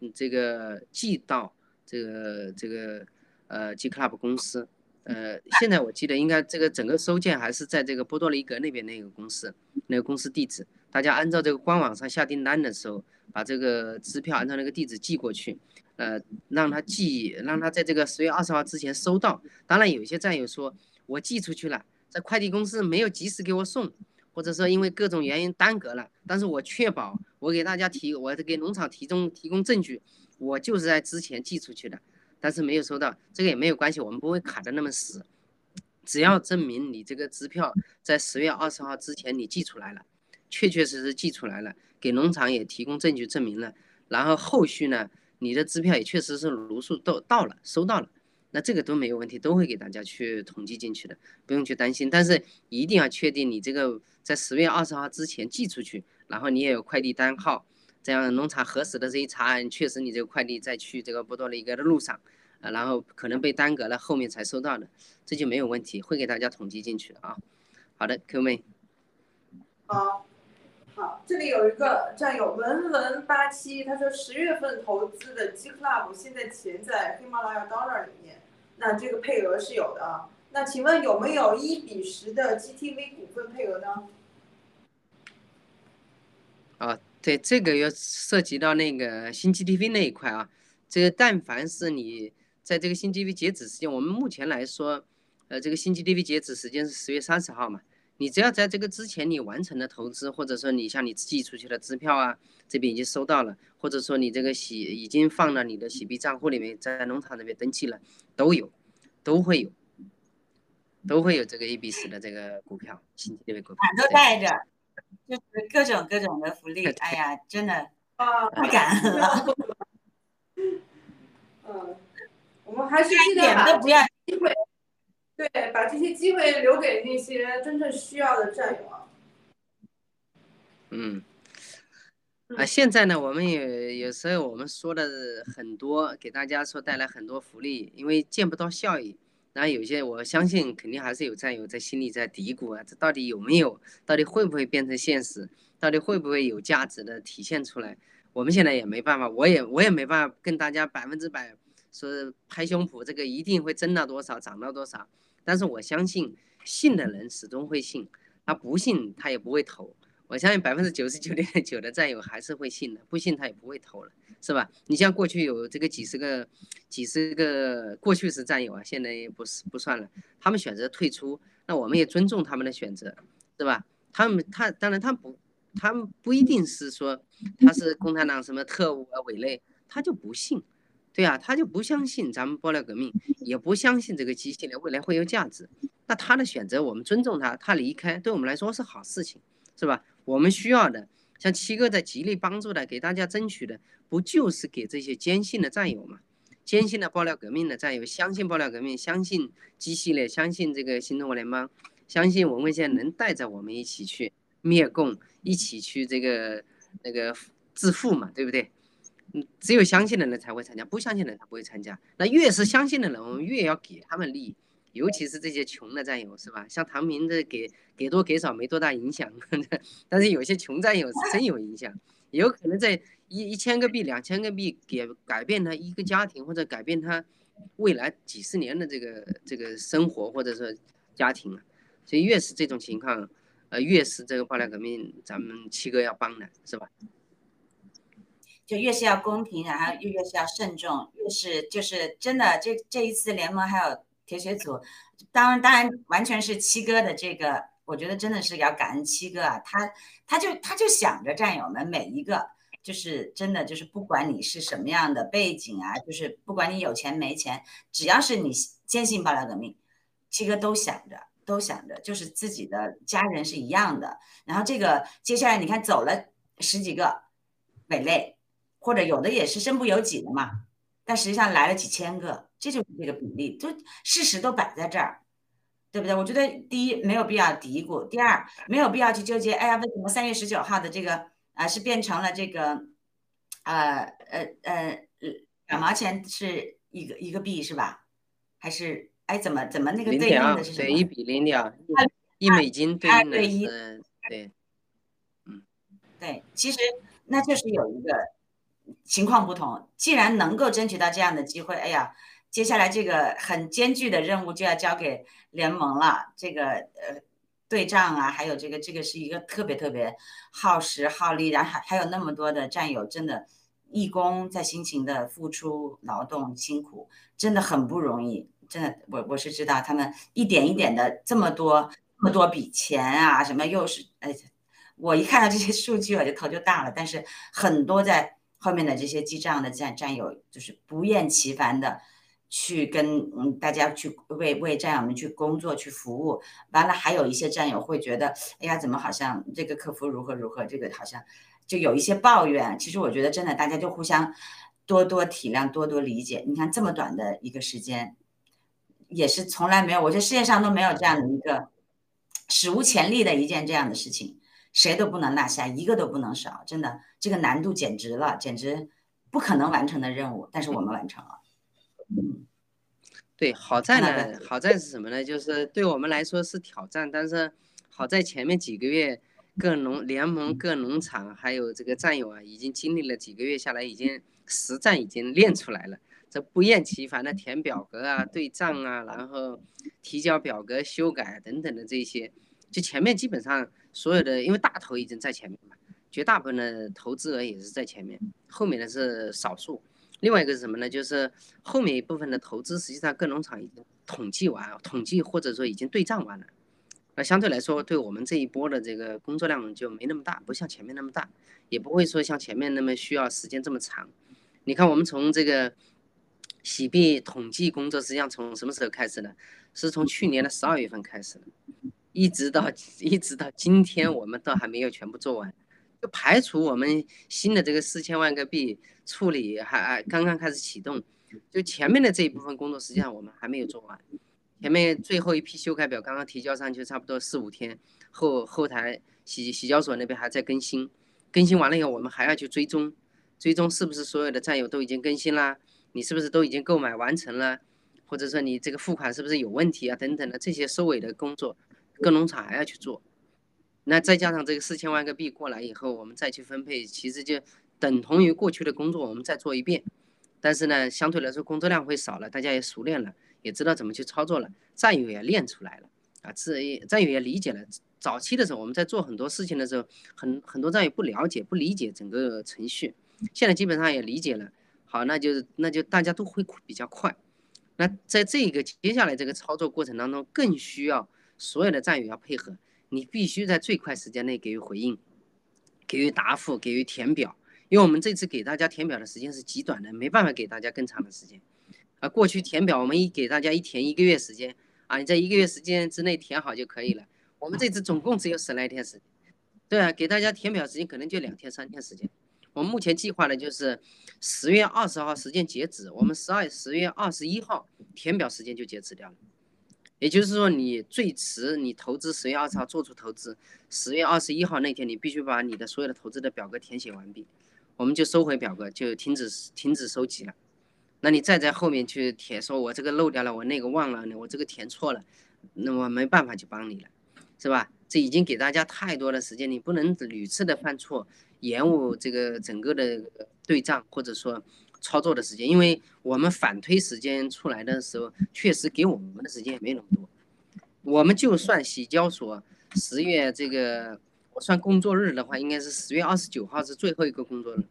你，这个寄到这个这个呃 G Club 公司，呃，现在我记得应该这个整个收件还是在这个波多黎各那边那个公司那个公司地址，大家按照这个官网上下订单的时候，把这个支票按照那个地址寄过去。呃，让他寄，让他在这个十月二十号之前收到。当然，有些战友说，我寄出去了，在快递公司没有及时给我送，或者说因为各种原因耽搁了。但是我确保，我给大家提，我给农场提供提供证据，我就是在之前寄出去的，但是没有收到，这个也没有关系，我们不会卡的那么死。只要证明你这个支票在十月二十号之前你寄出来了，确确实实寄出来了，给农场也提供证据证明了，然后后续呢？你的支票也确实是如数到到了，收到了，那这个都没有问题，都会给大家去统计进去的，不用去担心。但是一定要确定你这个在十月二十号之前寄出去，然后你也有快递单号，这样农场核实的这一查案，确实你这个快递在去这个波多黎各的路上，啊，然后可能被耽搁了，后面才收到的，这就没有问题，会给大家统计进去的啊。好的，Q 妹。好。好，这里有一个战友文文八七，他说十月份投资的 G Club 现在钱在喜马拉雅 Dollar 里面，那这个配额是有的。那请问有没有一比十的 GTV 股份配额呢？啊，对，这个要涉及到那个新 GTV 那一块啊。这个但凡是你在这个新 GTV 截止时间，我们目前来说，呃，这个新 GTV 截止时间是十月三十号嘛。你只要在这个之前你完成了投资，或者说你像你寄出去的支票啊，这边已经收到了，或者说你这个喜已经放到你的喜币账户里面，在农场那边登记了，都有，都会有，都会有这个 A B 十的这个股票，新这边股票都带着，就是各种各种的福利，哎呀，真的啊，太感恩了。嗯，我们还是尽量把都不要机会。对，把这些机会留给那些真正需要的战友啊。嗯，啊，现在呢，我们也有时候我们说的很多，给大家说带来很多福利，因为见不到效益。然后有些我相信肯定还是有战友在心里在嘀咕啊，这到底有没有？到底会不会变成现实？到底会不会有价值的体现出来？我们现在也没办法，我也我也没办法跟大家百分之百说拍胸脯，这个一定会增到多少，涨到多少。但是我相信，信的人始终会信，他不信他也不会投。我相信百分之九十九点九的战友还是会信的，不信他也不会投了，是吧？你像过去有这个几十个、几十个过去是战友啊，现在不是不算了，他们选择退出，那我们也尊重他们的选择，是吧？他们他当然他不，他们不一定是说他是共产党什么特务啊、伪类，他就不信，对啊，他就不相信咱们爆料革命，也不相信这个机器人未来会有价值，那他的选择我们尊重他，他离开对我们来说是好事情，是吧？我们需要的，像七哥在极力帮助的，给大家争取的，不就是给这些坚信的战友吗？坚信的爆料革命的战友，相信爆料革命，相信机系列，相信这个新中国联邦，相信文文先生能带着我们一起去灭共，一起去这个那个致富嘛，对不对？嗯，只有相信的人才会参加，不相信的人他不会参加。那越是相信的人，我们越要给他们利益。尤其是这些穷的战友，是吧？像唐明这给给多给少没多大影响，[LAUGHS] 但是有些穷战友是真有影响，有可能在一一千个币、两千个币给改变他一个家庭，或者改变他未来几十年的这个这个生活，或者说家庭。所以越是这种情况，呃，越是这个爆料革命，咱们七哥要帮的是吧？就越是要公平，然后又越是要慎重，越是就是真的这这一次联盟还有。铁血组，当然当然完全是七哥的这个，我觉得真的是要感恩七哥啊，他他就他就想着战友们每一个，就是真的就是不管你是什么样的背景啊，就是不管你有钱没钱，只要是你坚信爆料革命，七哥都想着都想着，就是自己的家人是一样的。然后这个接下来你看走了十几个伪类，或者有的也是身不由己的嘛，但实际上来了几千个。这就是这个比例，就事实都摆在这儿，对不对？我觉得第一没有必要嘀咕，第二没有必要去纠结。哎呀，为什么三月十九号的这个啊是变成了这个，呃呃呃两毛钱是一个一个币是吧？还是哎怎么怎么那个对应的是什么？对，一比零点二一美金对应的是对，嗯，对，其实那就是有一个情况不同。既然能够争取到这样的机会，哎呀。接下来这个很艰巨的任务就要交给联盟了，这个呃对账啊，还有这个这个是一个特别特别耗时耗力，然后还还有那么多的战友，真的义工在辛勤的付出劳动辛苦，真的很不容易，真的我我是知道他们一点一点的这么多这么多笔钱啊，什么又是哎，我一看到这些数据我就头就大了，但是很多在后面的这些记账的战战友就是不厌其烦的。去跟嗯大家去为为战友们去工作去服务，完了还有一些战友会觉得，哎呀，怎么好像这个客服如何如何，这个好像就有一些抱怨。其实我觉得真的，大家就互相多多体谅，多多理解。你看这么短的一个时间，也是从来没有，我觉得世界上都没有这样的一个史无前例的一件这样的事情，谁都不能落下，一个都不能少。真的，这个难度简直了，简直不可能完成的任务，但是我们完成了。嗯，对，好在呢，好在是什么呢？就是对我们来说是挑战，但是好在前面几个月，各农联盟、各农场还有这个战友啊，已经经历了几个月下来，已经实战已经练出来了。这不厌其烦的填表格啊、对账啊，然后提交表格、修改等等的这些，就前面基本上所有的，因为大头已经在前面嘛，绝大部分的投资额也是在前面，后面的是少数。另外一个是什么呢？就是后面一部分的投资，实际上各农场已经统计完，统计或者说已经对账完了。那相对来说，对我们这一波的这个工作量就没那么大，不像前面那么大，也不会说像前面那么需要时间这么长。你看，我们从这个洗币统计工作，实际上从什么时候开始呢？是从去年的十二月份开始的，一直到一直到今天，我们都还没有全部做完。就排除我们新的这个四千万个币处理还还刚刚开始启动，就前面的这一部分工作实际上我们还没有做完，前面最后一批修改表刚刚提交上去差不多四五天，后后台洗洗交所那边还在更新，更新完了以后我们还要去追踪，追踪是不是所有的战友都已经更新啦，你是不是都已经购买完成了，或者说你这个付款是不是有问题啊？等等的这些收尾的工作，各农场还要去做。那再加上这个四千万个币过来以后，我们再去分配，其实就等同于过去的工作，我们再做一遍。但是呢，相对来说工作量会少了，大家也熟练了，也知道怎么去操作了，战友也练出来了啊，自战友也理解了，早期的时候，我们在做很多事情的时候，很很多战友不了解、不理解整个程序，现在基本上也理解了。好，那就是那就大家都会比较快。那在这个接下来这个操作过程当中，更需要所有的战友要配合，你必须在最快时间内给予回应，给予答复，给予填表。因为我们这次给大家填表的时间是极短的，没办法给大家更长的时间。啊，过去填表我们一给大家一填一个月时间，啊，你在一个月时间之内填好就可以了。我们这次总共只有十来天时间，对啊，给大家填表时间可能就两天三天时间。我们目前计划的就是十月二十号时间截止，我们十二十月二十一号填表时间就截止掉了。也就是说，你最迟你投资十月二十号做出投资，十月二十一号那天你必须把你的所有的投资的表格填写完毕。我们就收回表格，就停止停止收集了。那你再在后面去填，说我这个漏掉了，我那个忘了，我这个填错了，那我没办法去帮你了，是吧？这已经给大家太多的时间，你不能屡次的犯错，延误这个整个的对账或者说操作的时间，因为我们反推时间出来的时候，确实给我们的时间也没那么多。我们就算洗交所十月这个。我算工作日的话，应该是十月二十九号是最后一个工作日。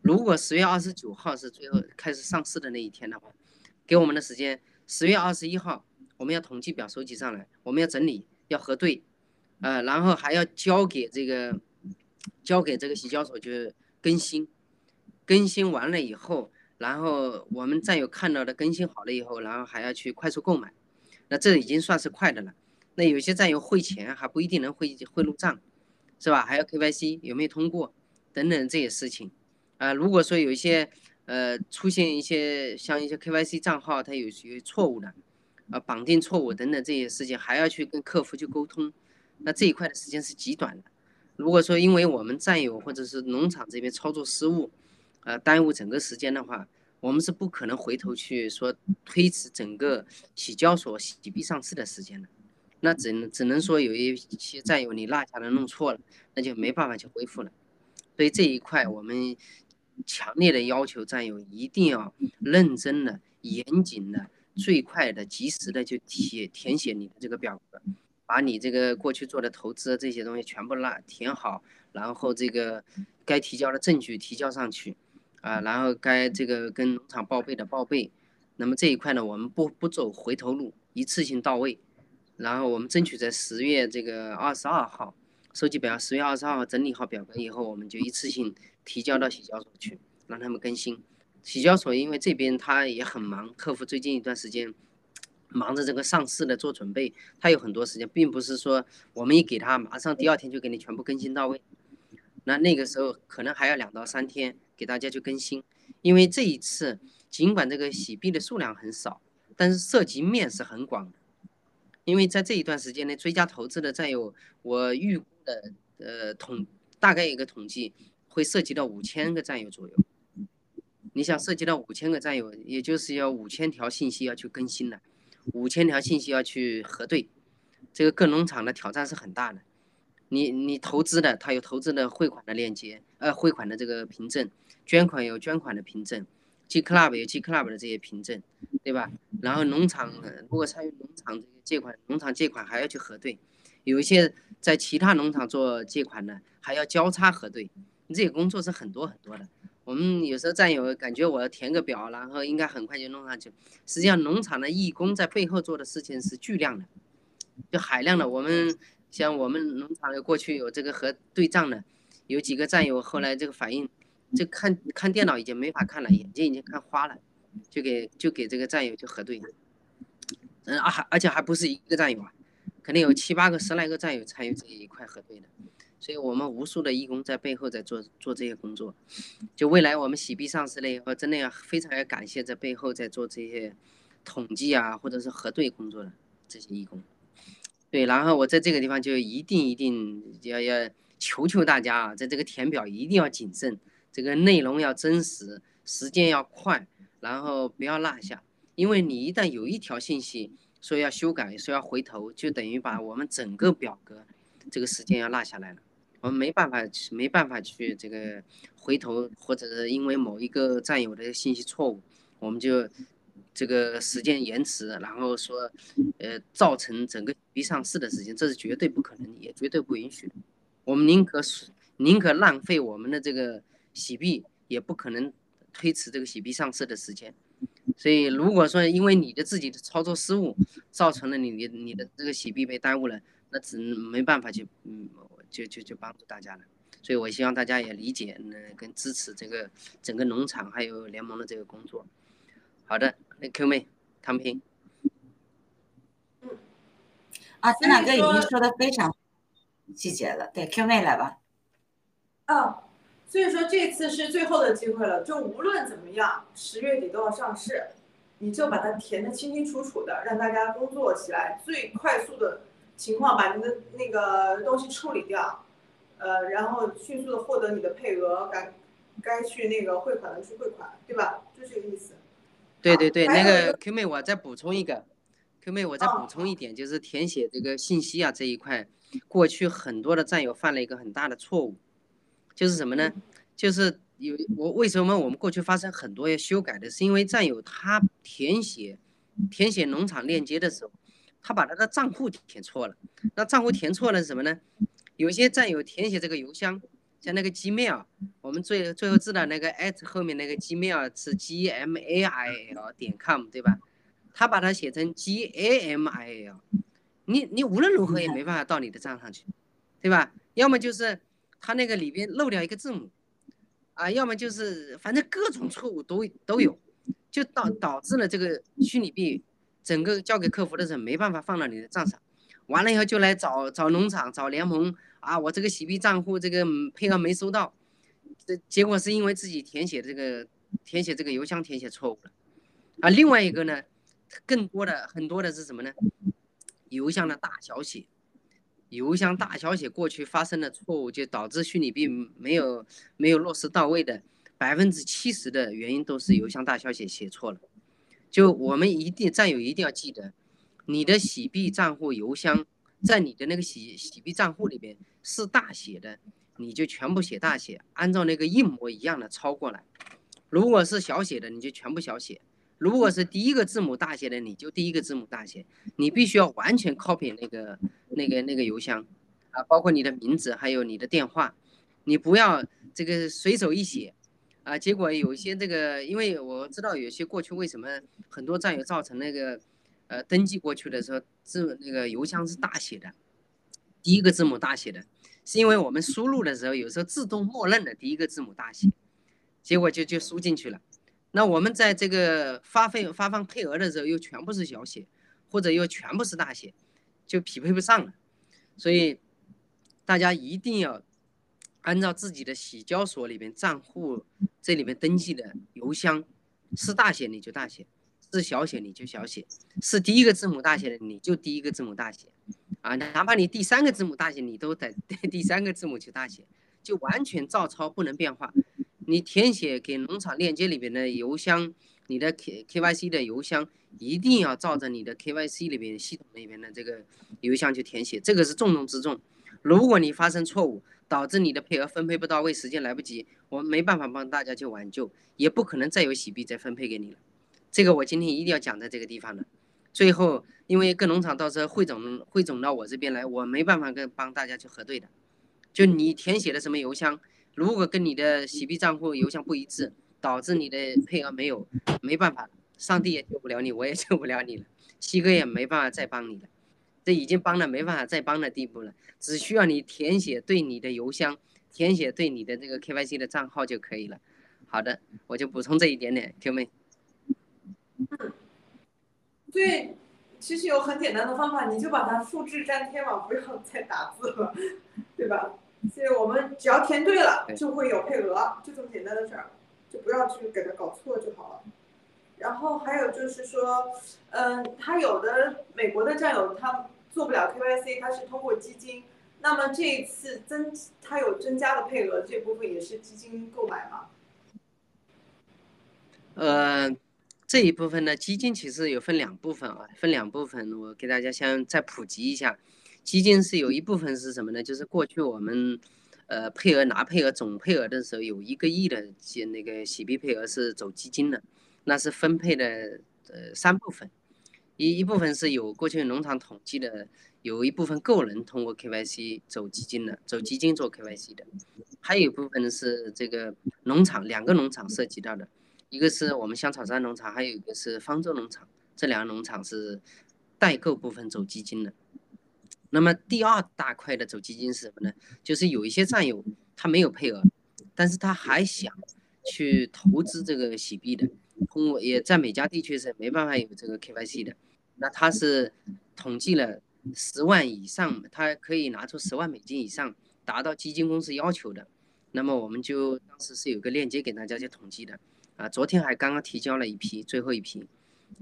如果十月二十九号是最后开始上市的那一天的话，给我们的时间，十月二十一号我们要统计表收集上来，我们要整理，要核对，呃，然后还要交给这个，交给这个洗交所去更新。更新完了以后，然后我们战友看到的更新好了以后，然后还要去快速购买。那这已经算是快的了。那有些战友汇钱还不一定能汇汇入账。是吧？还有 KYC 有没有通过等等这些事情啊？如果说有一些呃出现一些像一些 KYC 账号它有有错误的啊，绑定错误等等这些事情，还要去跟客服去沟通，那这一块的时间是极短的。如果说因为我们战友或者是农场这边操作失误，呃耽误整个时间的话，我们是不可能回头去说推迟整个洗交所洗币上市的时间的。那只能只能说有一些战友你落下了弄错了，那就没办法去恢复了。所以这一块我们强烈的要求战友一定要认真的、严谨的、最快的、及时的去填填写你的这个表格，把你这个过去做的投资这些东西全部拉填好，然后这个该提交的证据提交上去，啊，然后该这个跟农场报备的报备。那么这一块呢，我们不不走回头路，一次性到位。然后我们争取在十月这个二十二号收集表，十月二十二号整理好表格以后，我们就一次性提交到洗交所去，让他们更新。洗交所因为这边他也很忙，客服最近一段时间忙着这个上市的做准备，他有很多时间，并不是说我们一给他马上第二天就给你全部更新到位。那那个时候可能还要两到三天给大家去更新，因为这一次尽管这个洗币的数量很少，但是涉及面是很广的。因为在这一段时间内追加投资的战友，我预估的呃统大概一个统计会涉及到五千个战友左右。你想涉及到五千个战友，也就是要五千条信息要去更新的，五千条信息要去核对，这个各农场的挑战是很大的。你你投资的，他有投资的汇款的链接，呃汇款的这个凭证，捐款有捐款的凭证。G Club 有 G Club 的这些凭证，对吧？然后农场如果参与农场这个借款，农场借款还要去核对，有一些在其他农场做借款的还要交叉核对，这些工作是很多很多的。我们有时候战友感觉我要填个表，然后应该很快就弄上去，实际上农场的义工在背后做的事情是巨量的，就海量的。我们像我们农场过去有这个核对账的，有几个战友后来这个反应。就看看电脑已经没法看了，眼睛已经看花了，就给就给这个战友就核对，嗯啊还而且还不是一个战友啊，肯定有七八个十来个战友参与这一块核对的，所以我们无数的义工在背后在做做这些工作，就未来我们洗币上市了以后，真的要非常要感谢在背后在做这些统计啊或者是核对工作的这些义工，对，然后我在这个地方就一定一定要要求求大家啊，在这个填表一定要谨慎。这个内容要真实，时间要快，然后不要落下，因为你一旦有一条信息说要修改，说要回头，就等于把我们整个表格这个时间要落下来了，我们没办法没办法去这个回头，或者是因为某一个战友的信息错误，我们就这个时间延迟，然后说呃造成整个一上市的时间，这是绝对不可能，也绝对不允许的。我们宁可宁可浪费我们的这个洗币，也不可能推迟这个洗币上市的时间。所以，如果说因为你的自己的操作失误，造成了你你你的这个洗币被耽误了，那只能没办法去嗯，就就就帮助大家了。所以我希望大家也理解呢，跟支持这个整个农场还有联盟的这个工作。好的，那 Q 妹唐平。嗯。啊，陈大哥已经说的非常细节了，对 Q 妹来吧。啊。所以说这次是最后的机会了，就无论怎么样，十月底都要上市，你就把它填的清清楚楚的，让大家工作起来最快速的情况把你的那个东西处理掉，呃，然后迅速的获得你的配额，该该去那个汇款的去汇款，对吧？就这个意思。对对对，那个 Q 妹，我再补充一个，Q 妹，我再补充一点，就是填写这个信息啊这一块，过去很多的战友犯了一个很大的错误。就是什么呢？就是有我为什么我们过去发生很多要修改的，是因为战友他填写填写农场链接的时候，他把他的账户填错了。那账户填错了是什么呢？有些战友填写这个邮箱，像那个 Gmail，我们最最后知道那个 at 后面那个 Gmail 是 G M A I L 点 com 对吧？他把它写成 G A M I L，你你无论如何也没办法到你的账上去，对吧？要么就是。他那个里边漏掉一个字母，啊，要么就是反正各种错误都都有，就导导致了这个虚拟币整个交给客服的时候没办法放到你的账上，完了以后就来找找农场找联盟啊，我这个洗币账户这个配额没收到，这结果是因为自己填写这个填写这个邮箱填写错误了，啊，另外一个呢，更多的很多的是什么呢？邮箱的大小写。邮箱大小写过去发生了错误，就导致虚拟币没有没有落实到位的百分之七十的原因都是邮箱大小写写错了。就我们一定战友一定要记得，你的洗币账户邮箱在你的那个洗洗币账户里边是大写的，你就全部写大写，按照那个一模一样的抄过来。如果是小写的，你就全部小写。如果是第一个字母大写的，你就第一个字母大写，你必须要完全 copy 那个那个那个邮箱，啊，包括你的名字还有你的电话，你不要这个随手一写，啊，结果有一些这个，因为我知道有些过去为什么很多战友造成那个，呃，登记过去的时候字那个邮箱是大写的，第一个字母大写的，是因为我们输入的时候有时候自动默认的第一个字母大写，结果就就输进去了。那我们在这个发费发放配额的时候，又全部是小写，或者又全部是大写，就匹配不上了。所以大家一定要按照自己的洗交所里边账户这里面登记的邮箱，是大写你就大写，是小写你就小写，是第一个字母大写的你就第一个字母大写，啊，哪怕你第三个字母大写，你都得 [LAUGHS] 第三个字母去大写，就完全照抄，不能变化。你填写给农场链接里边的邮箱，你的 K K Y C 的邮箱一定要照着你的 K Y C 里边系统里边的这个邮箱去填写，这个是重中之重。如果你发生错误，导致你的配额分配不到位，时间来不及，我没办法帮大家去挽救，也不可能再有洗币再分配给你了。这个我今天一定要讲在这个地方的。最后，因为各农场到时候汇总汇总到我这边来，我没办法跟帮大家去核对的。就你填写的什么邮箱？如果跟你的洗币账户邮箱不一致，导致你的配额没有，没办法，上帝也救不了你，我也 [LAUGHS] 救不了你了，七哥也没办法再帮你了，这已经帮了没办法再帮的地步了，只需要你填写对你的邮箱，填写对你的这个 KYC 的账号就可以了。好的，我就补充这一点点，Q 妹。嗯，对，其实有很简单的方法，你就把它复制粘贴嘛，不要再打字了，对吧？所以我们只要填对了，就会有配额，就这么简单的事儿，就不要去给他搞错就好了。然后还有就是说，嗯，他有的美国的战友他做不了 KYC，他是通过基金。那么这一次增他有增加的配额，这部分也是基金购买吗？呃，这一部分呢，基金其实有分两部分啊，分两部分，我给大家先再普及一下。基金是有一部分是什么呢？就是过去我们，呃，配额拿配额总配额的时候，有一个亿的那个洗币配额是走基金的，那是分配的呃三部分，一一部分是有过去农场统计的，有一部分个人通过 KYC 走基金的，走基金做 KYC 的，还有一部分是这个农场两个农场涉及到的，一个是我们香草山农场，还有一个是方舟农场，这两个农场是代购部分走基金的。那么第二大块的走基金是什么呢？就是有一些战友他没有配额，但是他还想去投资这个洗币的，通过也在美加地区是没办法有这个 KYC 的，那他是统计了十万以上，他可以拿出十万美金以上达到基金公司要求的，那么我们就当时是有个链接给大家去统计的，啊，昨天还刚刚提交了一批，最后一批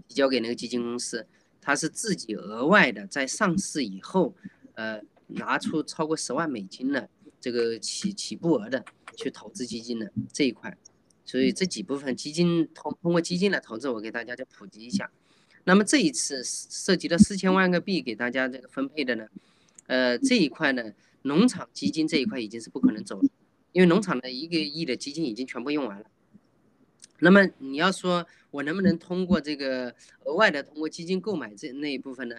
提交给那个基金公司。他是自己额外的在上市以后，呃，拿出超过十万美金的这个起起步额的去投资基金的这一块，所以这几部分基金通通过基金来投资，我给大家就普及一下。那么这一次涉及到四千万个币给大家这个分配的呢，呃，这一块呢，农场基金这一块已经是不可能走了，因为农场的一个亿的基金已经全部用完了。那么你要说，我能不能通过这个额外的通过基金购买这那一部分呢？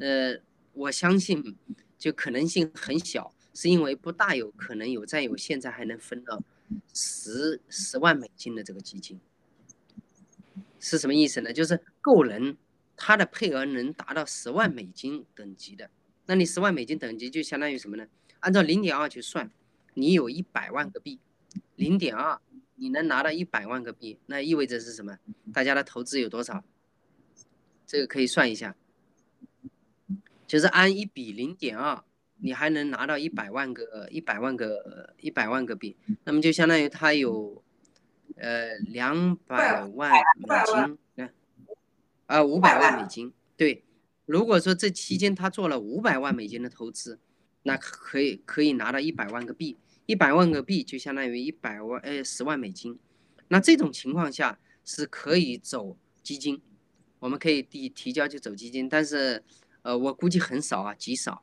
呃，我相信就可能性很小，是因为不大有可能有战友现在还能分到十十万美金的这个基金，是什么意思呢？就是个人他的配额能达到十万美金等级的，那你十万美金等级就相当于什么呢？按照零点二去算，你有一百万个币，零点二。你能拿到一百万个币，那意味着是什么？大家的投资有多少？这个可以算一下，就是按一比零点二，你还能拿到一百万个一百万个一百万个币，那么就相当于他有呃两百万美金，啊五百万美金。对，如果说这期间他做了五百万美金的投资，那可以可以拿到一百万个币。一百万个币就相当于一百万，哎，十万美金。那这种情况下是可以走基金，我们可以提提交就走基金。但是，呃，我估计很少啊，极少，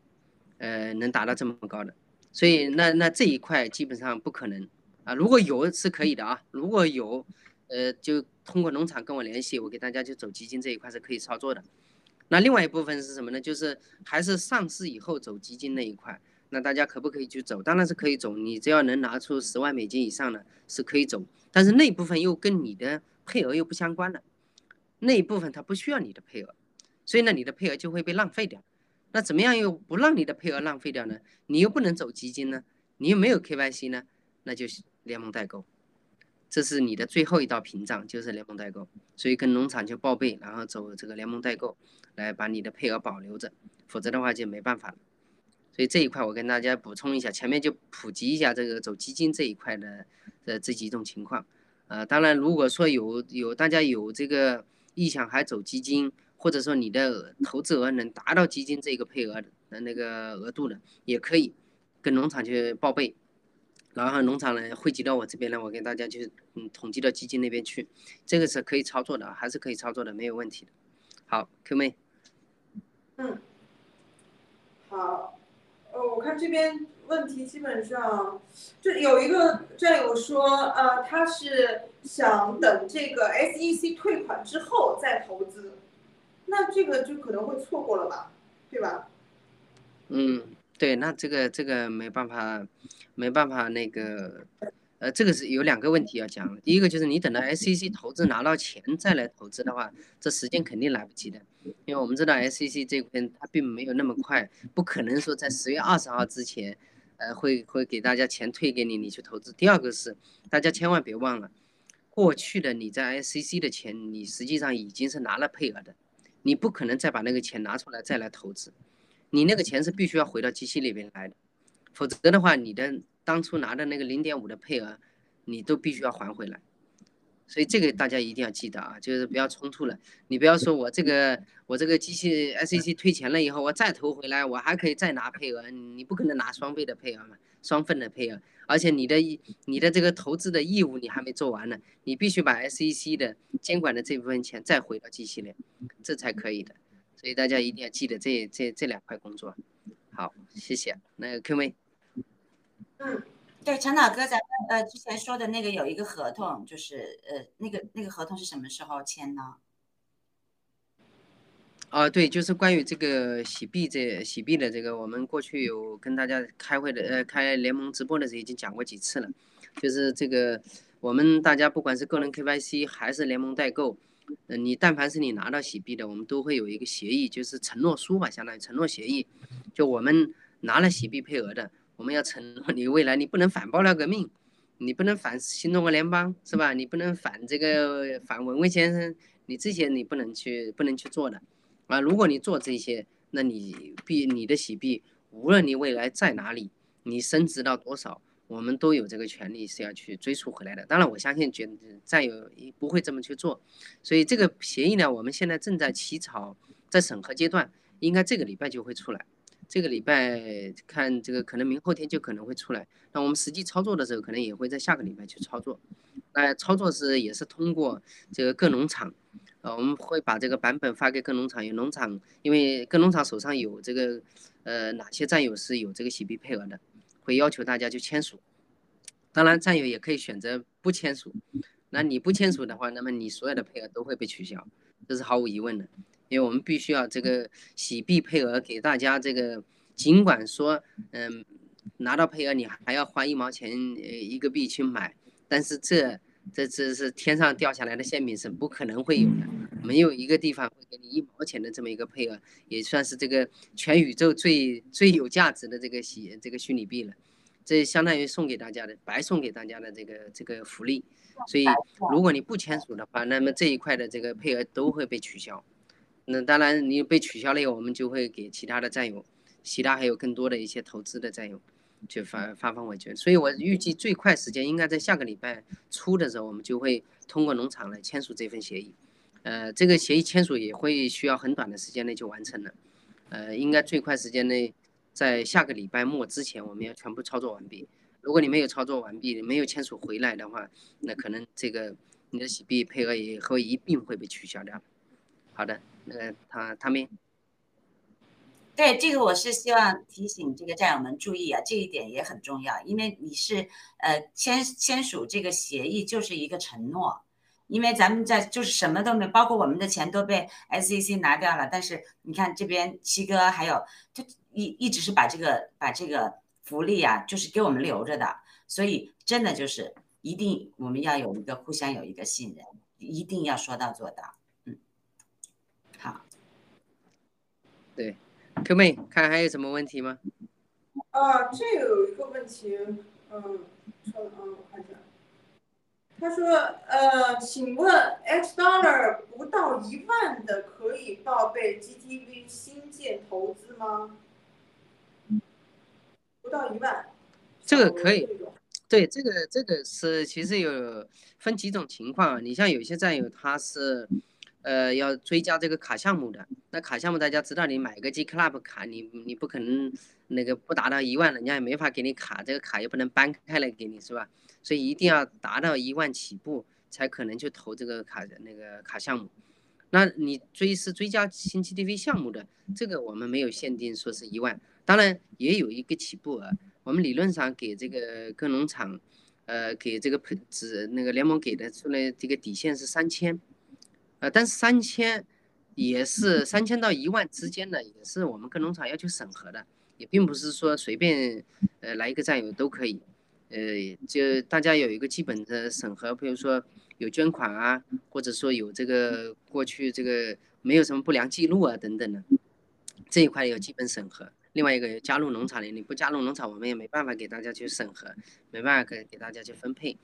呃，能达到这么高的。所以，那那这一块基本上不可能啊。如果有是可以的啊，如果有，呃，就通过农场跟我联系，我给大家就走基金这一块是可以操作的。那另外一部分是什么呢？就是还是上市以后走基金那一块。那大家可不可以去走？当然是可以走，你只要能拿出十万美金以上的，是可以走。但是那部分又跟你的配额又不相关的，那一部分它不需要你的配额，所以呢，你的配额就会被浪费掉。那怎么样又不让你的配额浪费掉呢？你又不能走基金呢？你又没有 KYC 呢？那就是联盟代购，这是你的最后一道屏障，就是联盟代购。所以跟农场就报备，然后走这个联盟代购，来把你的配额保留着，否则的话就没办法了。所以这一块我跟大家补充一下，前面就普及一下这个走基金这一块的的这几种情况。呃，当然如果说有有大家有这个意向还走基金，或者说你的投资额能达到基金这个配额的那个额度的，也可以跟农场去报备，然后农场呢汇集到我这边呢，我给大家去嗯统计到基金那边去，这个是可以操作的，还是可以操作的，没有问题的。好，Q 妹。嗯，好。呃，我看这边问题基本上就有一个战友说，呃，他是想等这个 SEC 退款之后再投资，那这个就可能会错过了吧，对吧？嗯，对，那这个这个没办法，没办法那个。呃，这个是有两个问题要讲。第一个就是你等到 SEC 投资拿到钱再来投资的话，这时间肯定来不及的，因为我们知道 SEC 这边它并没有那么快，不可能说在十月二十号之前，呃，会会给大家钱退给你，你去投资。第二个是大家千万别忘了，过去的你在 SEC 的钱，你实际上已经是拿了配额的，你不可能再把那个钱拿出来再来投资，你那个钱是必须要回到机器里边来的，否则的话你的。当初拿的那个零点五的配额，你都必须要还回来，所以这个大家一定要记得啊，就是不要冲突了。你不要说我这个我这个机器 SEC 退钱了以后，我再投回来，我还可以再拿配额，你不可能拿双倍的配额嘛，双份的配额。而且你的你的这个投资的义务你还没做完呢，你必须把 SEC 的监管的这部分钱再回到机器里，这才可以的。所以大家一定要记得这这这两块工作。好，谢谢。那个 Q 妹。嗯，对，陈老哥，咱们呃之前说的那个有一个合同，就是呃那个那个合同是什么时候签呢？啊，对，就是关于这个洗币这洗币的这个，我们过去有跟大家开会的，呃，开联盟直播的时候已经讲过几次了。就是这个，我们大家不管是个人 KYC 还是联盟代购，呃，你但凡是你拿到洗币的，我们都会有一个协议，就是承诺书吧，相当于承诺协议。就我们拿了洗币配额的，我们要承诺你未来你不能反爆料革命，你不能反新中国联邦，是吧？你不能反这个反文文先生，你这些你不能去不能去做的。啊，如果你做这些，那你币你的洗币，无论你未来在哪里，你升值到多少，我们都有这个权利是要去追溯回来的。当然，我相信绝再有不会这么去做，所以这个协议呢，我们现在正在起草，在审核阶段，应该这个礼拜就会出来。这个礼拜看这个可能明后天就可能会出来。那我们实际操作的时候，可能也会在下个礼拜去操作。那操作是也是通过这个各农场。呃，我们会把这个版本发给各农场，有农场，因为各农场手上有这个，呃，哪些战友是有这个洗币配额的，会要求大家去签署。当然，战友也可以选择不签署。那你不签署的话，那么你所有的配额都会被取消，这是毫无疑问的。因为我们必须要这个洗币配额给大家这个，尽管说，嗯，拿到配额你还要花一毛钱呃一个币去买，但是这。这这是天上掉下来的馅饼，是不可能会有的。没有一个地方会给你一毛钱的这么一个配额，也算是这个全宇宙最最有价值的这个洗这个虚拟币了。这相当于送给大家的，白送给大家的这个这个福利。所以，如果你不签署的话，那么这一块的这个配额都会被取消。那当然，你被取消了以后，我们就会给其他的战友，其他还有更多的一些投资的战友。去发发放回去，所以我预计最快时间应该在下个礼拜初的时候，我们就会通过农场来签署这份协议。呃，这个协议签署也会需要很短的时间内就完成了。呃，应该最快时间内在下个礼拜末之前，我们要全部操作完毕。如果你没有操作完毕，没有签署回来的话，那可能这个你的洗币配额也会一并会被取消掉。好的，那他他们。对这个，我是希望提醒这个战友们注意啊，这一点也很重要，因为你是呃签签署这个协议就是一个承诺，因为咱们在就是什么都没，包括我们的钱都被 SEC 拿掉了，但是你看这边七哥还有他一一直是把这个把这个福利啊，就是给我们留着的，所以真的就是一定我们要有一个互相有一个信任，一定要说到做到，嗯，好，对。Q 妹，看还有什么问题吗？啊，这有一个问题，嗯，稍等啊，我看一下。他说，呃，请问 X Dollar 不到一万的可以报备 GTV 新建投资吗？不到一万。这个可以。对，这个这个是其实有分几种情况，你像有些战友他是。呃，要追加这个卡项目的，那卡项目大家知道，你买个 G Club 卡，你你不可能那个不达到一万，人家也没法给你卡，这个卡也不能搬开来给你，是吧？所以一定要达到一万起步，才可能去投这个卡那个卡项目。那你追是追加新 GTV 项目的，这个我们没有限定说是一万，当然也有一个起步额。我们理论上给这个各农场，呃，给这个配置那个联盟给的出来这个底线是三千。呃，但是三千也是三千到一万之间的，也是我们跟农场要求审核的，也并不是说随便呃来一个战友都可以，呃，就大家有一个基本的审核，比如说有捐款啊，或者说有这个过去这个没有什么不良记录啊等等的，这一块有基本审核。另外一个加入农场的，你不加入农场，我们也没办法给大家去审核，没办法给给大家去分配。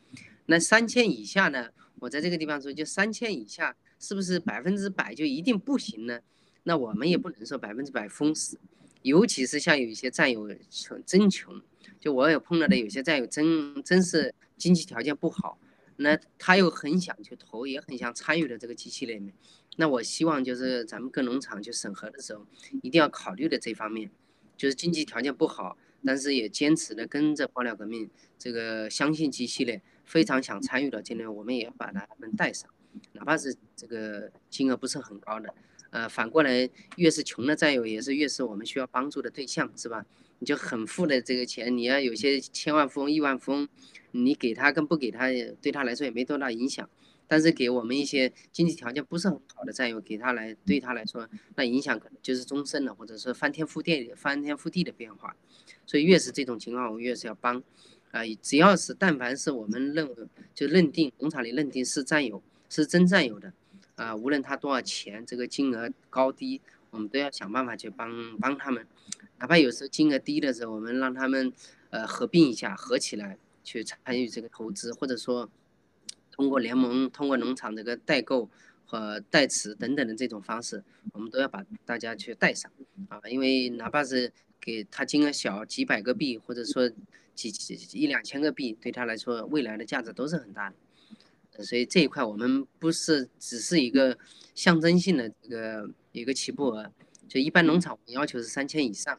那三千以下呢？我在这个地方说，就三千以下。是不是百分之百就一定不行呢？那我们也不能说百分之百封死，尤其是像有一些战友穷真穷，就我也碰到的有些战友真真是经济条件不好，那他又很想去投，也很想参与的这个机器里面，那我希望就是咱们跟农场去审核的时候，一定要考虑的这方面，就是经济条件不好，但是也坚持的跟着爆料革命这个相信机器的，非常想参与的，今天我们也把他们带上。哪怕是这个金额不是很高的，呃，反过来越是穷的战友，也是越是我们需要帮助的对象，是吧？你就很富的这个钱，你要有些千万富翁、亿万富翁，你给他跟不给他，对他来说也没多大影响。但是给我们一些经济条件不是很好的战友，给他来对他来说，那影响可能就是终身的，或者是翻天覆地、翻天覆地的变化。所以越是这种情况，我们越是要帮。啊，只要是但凡是我们认就认定农场里认定是占有是真占有的，啊，无论他多少钱，这个金额高低，我们都要想办法去帮帮他们。哪怕有时候金额低的时候，我们让他们呃合并一下，合起来去参与这个投资，或者说。通过联盟、通过农场这个代购和代持等等的这种方式，我们都要把大家去带上啊！因为哪怕是给他金额小，几百个币，或者说几几一两千个币，对他来说未来的价值都是很大的。所以这一块我们不是只是一个象征性的这个一个起步额，就一般农场我们要求是三千以上。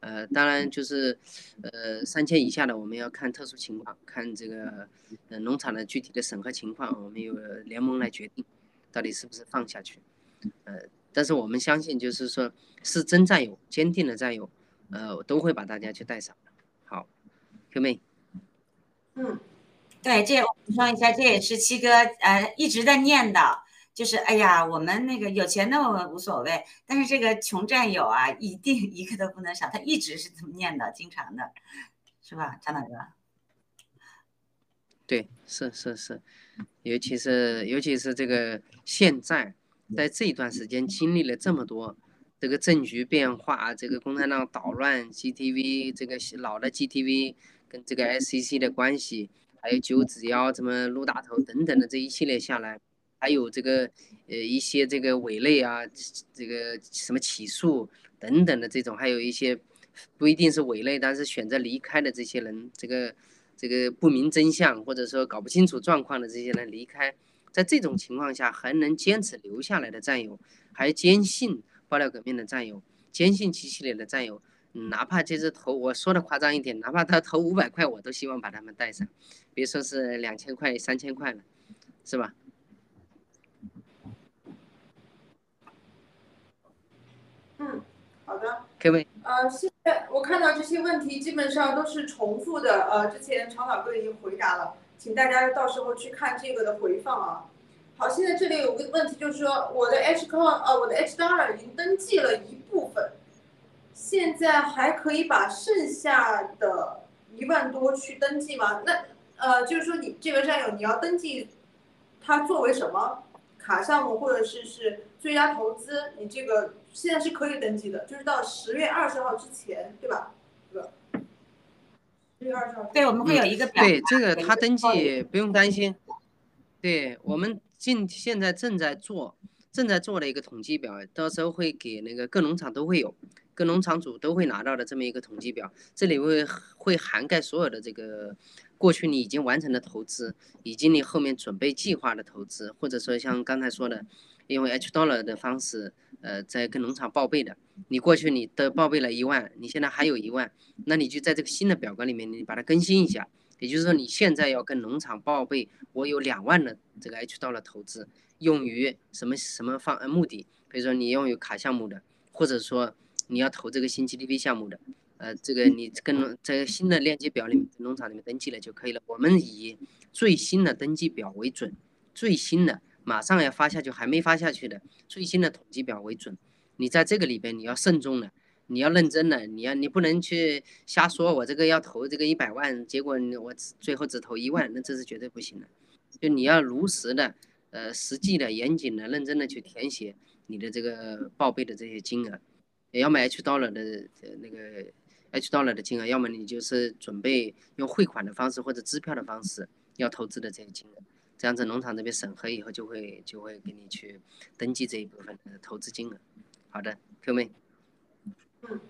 呃，当然就是，呃，三千以下的我们要看特殊情况，看这个，呃，农场的具体的审核情况，我们由联盟来决定，到底是不是放下去。呃，但是我们相信，就是说是真战友，坚定的战友，呃，我都会把大家去带上。好，Q 妹。嗯，对，这我补充一下，这也是七哥呃一直在念叨。就是哎呀，我们那个有钱的我们无所谓，但是这个穷战友啊，一定一个都不能少。他一直是这么念叨，经常的，是吧，张大哥？对，是是是，尤其是尤其是这个现在，在这一段时间经历了这么多这个政局变化，这个共产党捣乱，GTV 这个老的 GTV 跟这个 SCC 的关系，还有九指妖什么陆大头等等的这一系列下来。还有这个呃一些这个伪类啊，这个什么起诉等等的这种，还有一些不一定是伪类，但是选择离开的这些人，这个这个不明真相或者说搞不清楚状况的这些人离开，在这种情况下还能坚持留下来的战友，还坚信爆料革命的战友，坚信七系列的战友，哪怕这是投我说的夸张一点，哪怕他投五百块，我都希望把他们带上，别说是两千块、三千块了，是吧？嗯，好的，各位，呃，现在我看到这些问题基本上都是重复的，呃，之前常老哥已经回答了，请大家到时候去看这个的回放啊。好，现在这里有个问题，就是说我的 Hcon 呃，我的 H dollar 已经登记了一部分，现在还可以把剩下的一万多去登记吗？那呃，就是说你这个战友你要登记，它作为什么卡项目或者是是最佳投资？你这个。现在是可以登记的，就是到十月二十号之前，对吧？对吧？十月二十号。对，我们会有一个表。对，这个他登记不用担心。对我们近现在正在做，正在做的一个统计表，到时候会给那个各农场都会有，各农场主都会拿到的这么一个统计表，这里会会涵盖所有的这个过去你已经完成的投资，以及你后面准备计划的投资，或者说像刚才说的。因为 H dollar 的方式，呃，在跟农场报备的，你过去你的报备了一万，你现在还有一万，那你就在这个新的表格里面，你把它更新一下。也就是说，你现在要跟农场报备，我有两万的这个 H 到的投资，用于什么什么方呃目的？比如说你用于卡项目的，或者说你要投这个新 GDP 项目的，呃，这个你跟在新的链接表里面，农场里面登记了就可以了。我们以最新的登记表为准，最新的。马上要发下去，还没发下去的最新的统计表为准。你在这个里边你要慎重的，你要认真的，你要你不能去瞎说。我这个要投这个一百万，结果我最后只投一万，那这是绝对不行的。就你要如实的、呃实际的、严谨的、认真的去填写你的这个报备的这些金额，要么 H dollar 的那个 H dollar 的金额，要么你就是准备用汇款的方式或者支票的方式要投资的这些金额。这样子，农场这边审核以后，就会就会给你去登记这一部分的投资金额。好的，Q 妹。嗯。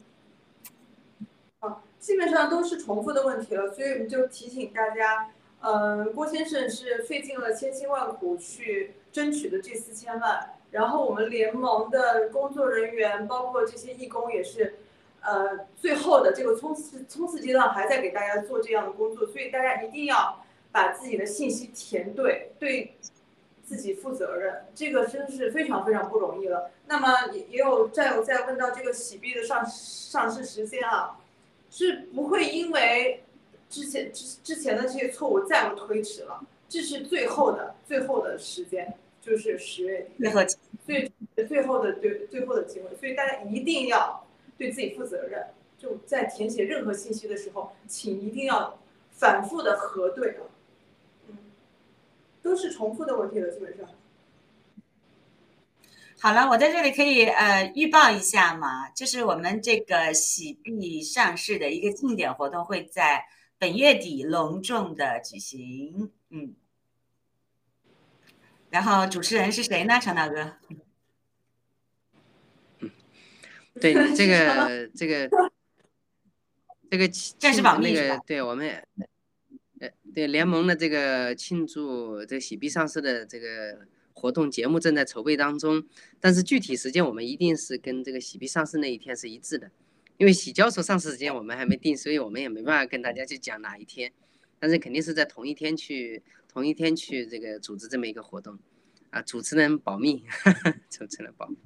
好，基本上都是重复的问题了，所以我们就提醒大家，嗯，郭先生是费尽了千辛万苦去争取的这四千万，然后我们联盟的工作人员，包括这些义工也是，呃，最后的这个冲刺冲刺阶段还在给大家做这样的工作，所以大家一定要。把自己的信息填对，对自己负责任，这个真是非常非常不容易了。那么也也有战友在问到这个洗币的上上市时间啊，是不会因为之前之之前的这些错误再不推迟了，这是最后的最后的时间，就是十月底，最后最最后的对最后的机会，所以大家一定要对自己负责任。就在填写任何信息的时候，请一定要反复的核对啊。嗯，都是重复的问题了，基本上。好了，我在这里可以呃预报一下嘛，就是我们这个喜币上市的一个庆典活动会在本月底隆重的举行，嗯。然后主持人是谁呢？常大哥。[LAUGHS] 嗯，对这个 [LAUGHS] 这个这个暂时保密那个对我们呃对联盟的这个庆祝这个喜币上市的这个活动节目正在筹备当中，但是具体时间我们一定是跟这个喜币上市那一天是一致的，因为喜交所上市时间我们还没定，所以我们也没办法跟大家去讲哪一天，但是肯定是在同一天去。同一天去这个组织这么一个活动，啊，主持人保密，[LAUGHS] 主持人保密。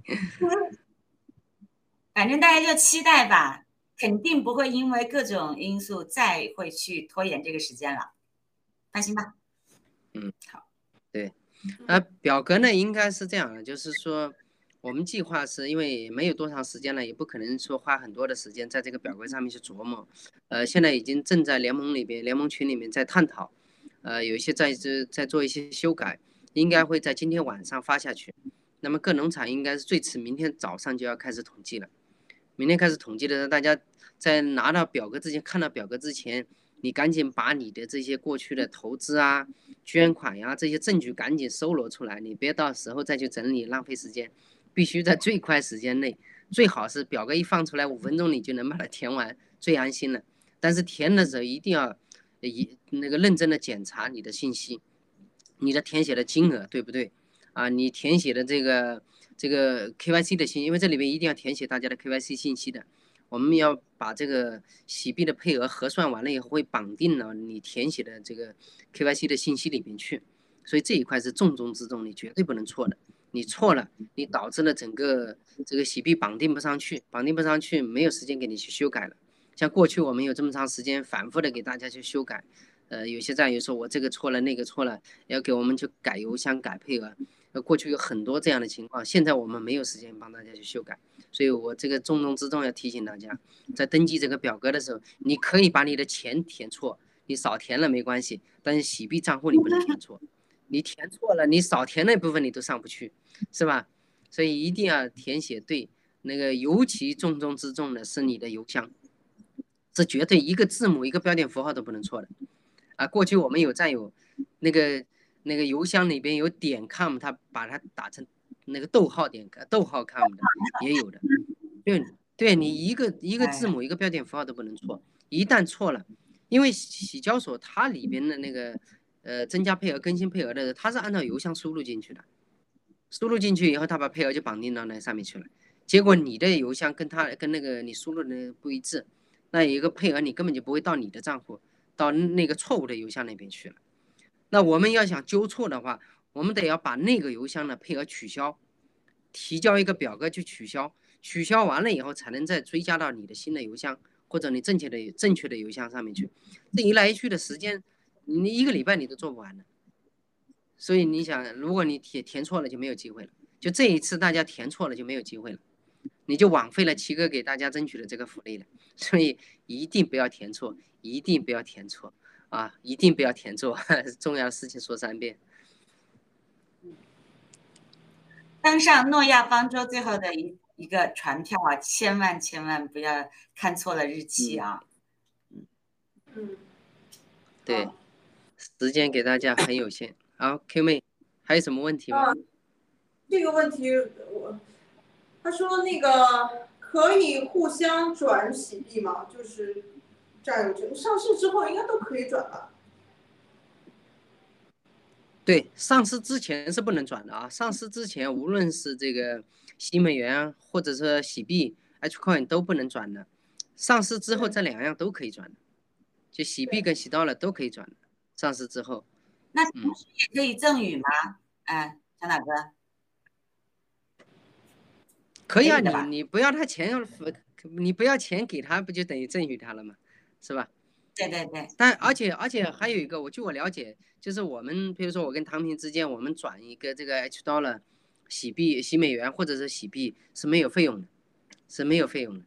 [LAUGHS] 反正大家就期待吧，肯定不会因为各种因素再会去拖延这个时间了，放心吧。嗯，好，对，呃，表格呢应该是这样的，就是说我们计划是因为没有多长时间了，也不可能说花很多的时间在这个表格上面去琢磨，呃，现在已经正在联盟里边、联盟群里面在探讨。呃，有一些在这在做一些修改，应该会在今天晚上发下去。那么各农场应该是最迟明天早上就要开始统计了。明天开始统计的时候，大家在拿到表格之前，看到表格之前，你赶紧把你的这些过去的投资啊、捐款呀这些证据赶紧搜罗出来，你别到时候再去整理，浪费时间。必须在最快时间内，最好是表格一放出来五分钟你就能把它填完，最安心了。但是填的时候一定要。一那个认真的检查你的信息，你的填写的金额对不对？啊，你填写的这个这个 KYC 的信息，因为这里面一定要填写大家的 KYC 信息的。我们要把这个洗币的配额核算完了以后，会绑定了你填写的这个 KYC 的信息里面去。所以这一块是重中之重，你绝对不能错的。你错了，你导致了整个这个洗币绑定不上去，绑定不上去，没有时间给你去修改了。像过去我们有这么长时间反复的给大家去修改，呃，有些战友说我这个错了那个错了，要给我们去改邮箱改配额，过去有很多这样的情况，现在我们没有时间帮大家去修改，所以我这个重中之重要提醒大家，在登记这个表格的时候，你可以把你的钱填错，你少填了没关系，但是洗币账户你不能填错，你填错了，你少填那部分你都上不去，是吧？所以一定要填写对，那个尤其重中之重的是你的邮箱。是绝对一个字母一个标点符号都不能错的，啊，过去我们有战友，那个那个邮箱里边有点 com，他把它打成那个逗号点逗号 com 的也有的，对，对你一个一个字母一个标点符号都不能错，一旦错了，因为洗交所它里边的那个呃增加配额更新配额的，它是按照邮箱输入进去的，输入进去以后，它把配额就绑定到那上面去了，结果你的邮箱跟他跟那个你输入的不一致。那有一个配额，你根本就不会到你的账户，到那个错误的邮箱那边去了。那我们要想纠错的话，我们得要把那个邮箱的配额取消，提交一个表格去取消，取消完了以后才能再追加到你的新的邮箱或者你正确的正确的邮箱上面去。这一来一去的时间，你一个礼拜你都做不完的。所以你想，如果你填填错了就没有机会了，就这一次大家填错了就没有机会了。你就枉费了七哥给大家争取的这个福利了，所以一定不要填错，一定不要填错啊！一定不要填错，[LAUGHS] 重要的事情说三遍。登上诺亚方舟最后的一一个船票啊，千万千万不要看错了日期啊！嗯嗯，对，时间给大家很有限。好，Q 妹，还有什么问题吗？这个问题我。他说：“那个可以互相转洗币吗？就是占有权上市之后应该都可以转吧？”对，上市之前是不能转的啊！上市之前，无论是这个新美元或者是喜币 H coin 都不能转的。上市之后，这两样都可以转的，就喜币跟喜到了都可以转的。上市之后，那同时也可以赠与吗？哎，小大哥。可以啊，你你不要他钱要，你不要钱给他，不就等于赠与他了吗？是吧？对对对。但而且而且还有一个，我据我了解，就是我们比如说我跟唐平之间，我们转一个这个 H dollar 洗币洗美元或者是洗币是没有费用的，是没有费用的。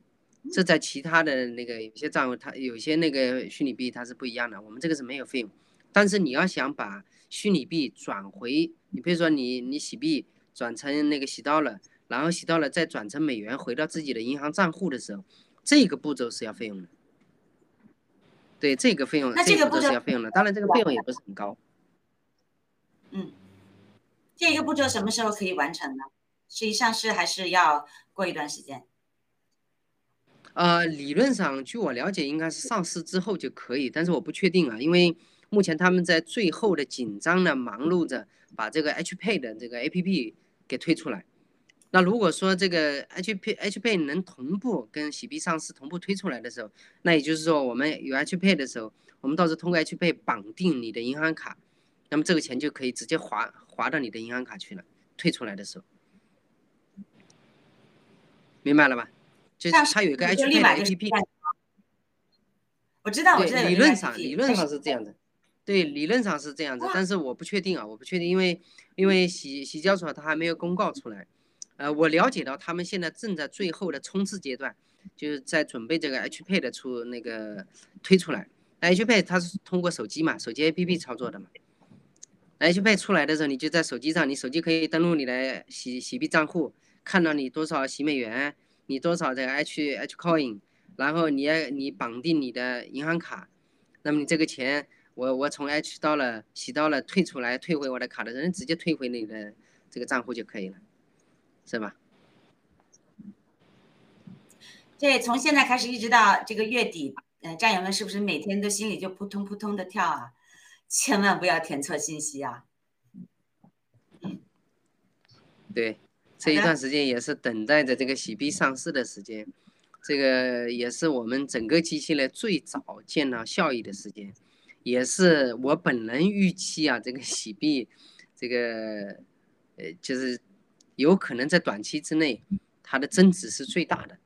这在其他的那个有些账户，它有些那个虚拟币它是不一样的，我们这个是没有费用。但是你要想把虚拟币转回，你比如说你你洗币转成那个洗到了，然后洗到了再转成美元回到自己的银行账户的时候，这个步骤是要费用的。对，这个费用，那这个步骤是要费用的，当然这个费用也不是很高。[LAUGHS] 嗯，这个步骤什么时候可以完成呢？实际上是还是要过一段时间。呃，理论上，据我了解，应该是上市之后就可以，但是我不确定啊，因为目前他们在最后的紧张的忙碌着把这个 H Pay 的这个 A P P 给推出来。那如果说这个 H P H Pay 能同步跟喜币上市同步推出来的时候，那也就是说我们有 H Pay 的时候，我们到时候通过 H Pay 绑定你的银行卡，那么这个钱就可以直接划划到你的银行卡去了。退出来的时候，明白了吧？就是它有一个 H P 的 A P P，我知道，我知道。理论上，理论上是这样的，对，理论上是这样子，但是我不确定啊，我不确定，因为因为洗洗交所它还没有公告出来，呃，我了解到他们现在正在最后的冲刺阶段，就是在准备这个 H Pay 的出那个推出来，H Pay 它是通过手机嘛，手机 A P P 操作的嘛，H Pay 出来的时候，你就在手机上，你手机可以登录你的洗洗币账户，看到你多少洗美元。你多少这个 H H coin，然后你要你绑定你的银行卡，那么你这个钱，我我从 H 到了洗到了退出来退回我的卡的人直接退回你的这个账户就可以了，是吧？对，从现在开始一直到这个月底，呃，战友们是不是每天都心里就扑通扑通的跳啊？千万不要填错信息啊！对。这一段时间也是等待着这个洗币上市的时间，这个也是我们整个机器呢最早见到效益的时间，也是我本人预期啊，这个洗币，这个呃就是有可能在短期之内它的增值是最大的，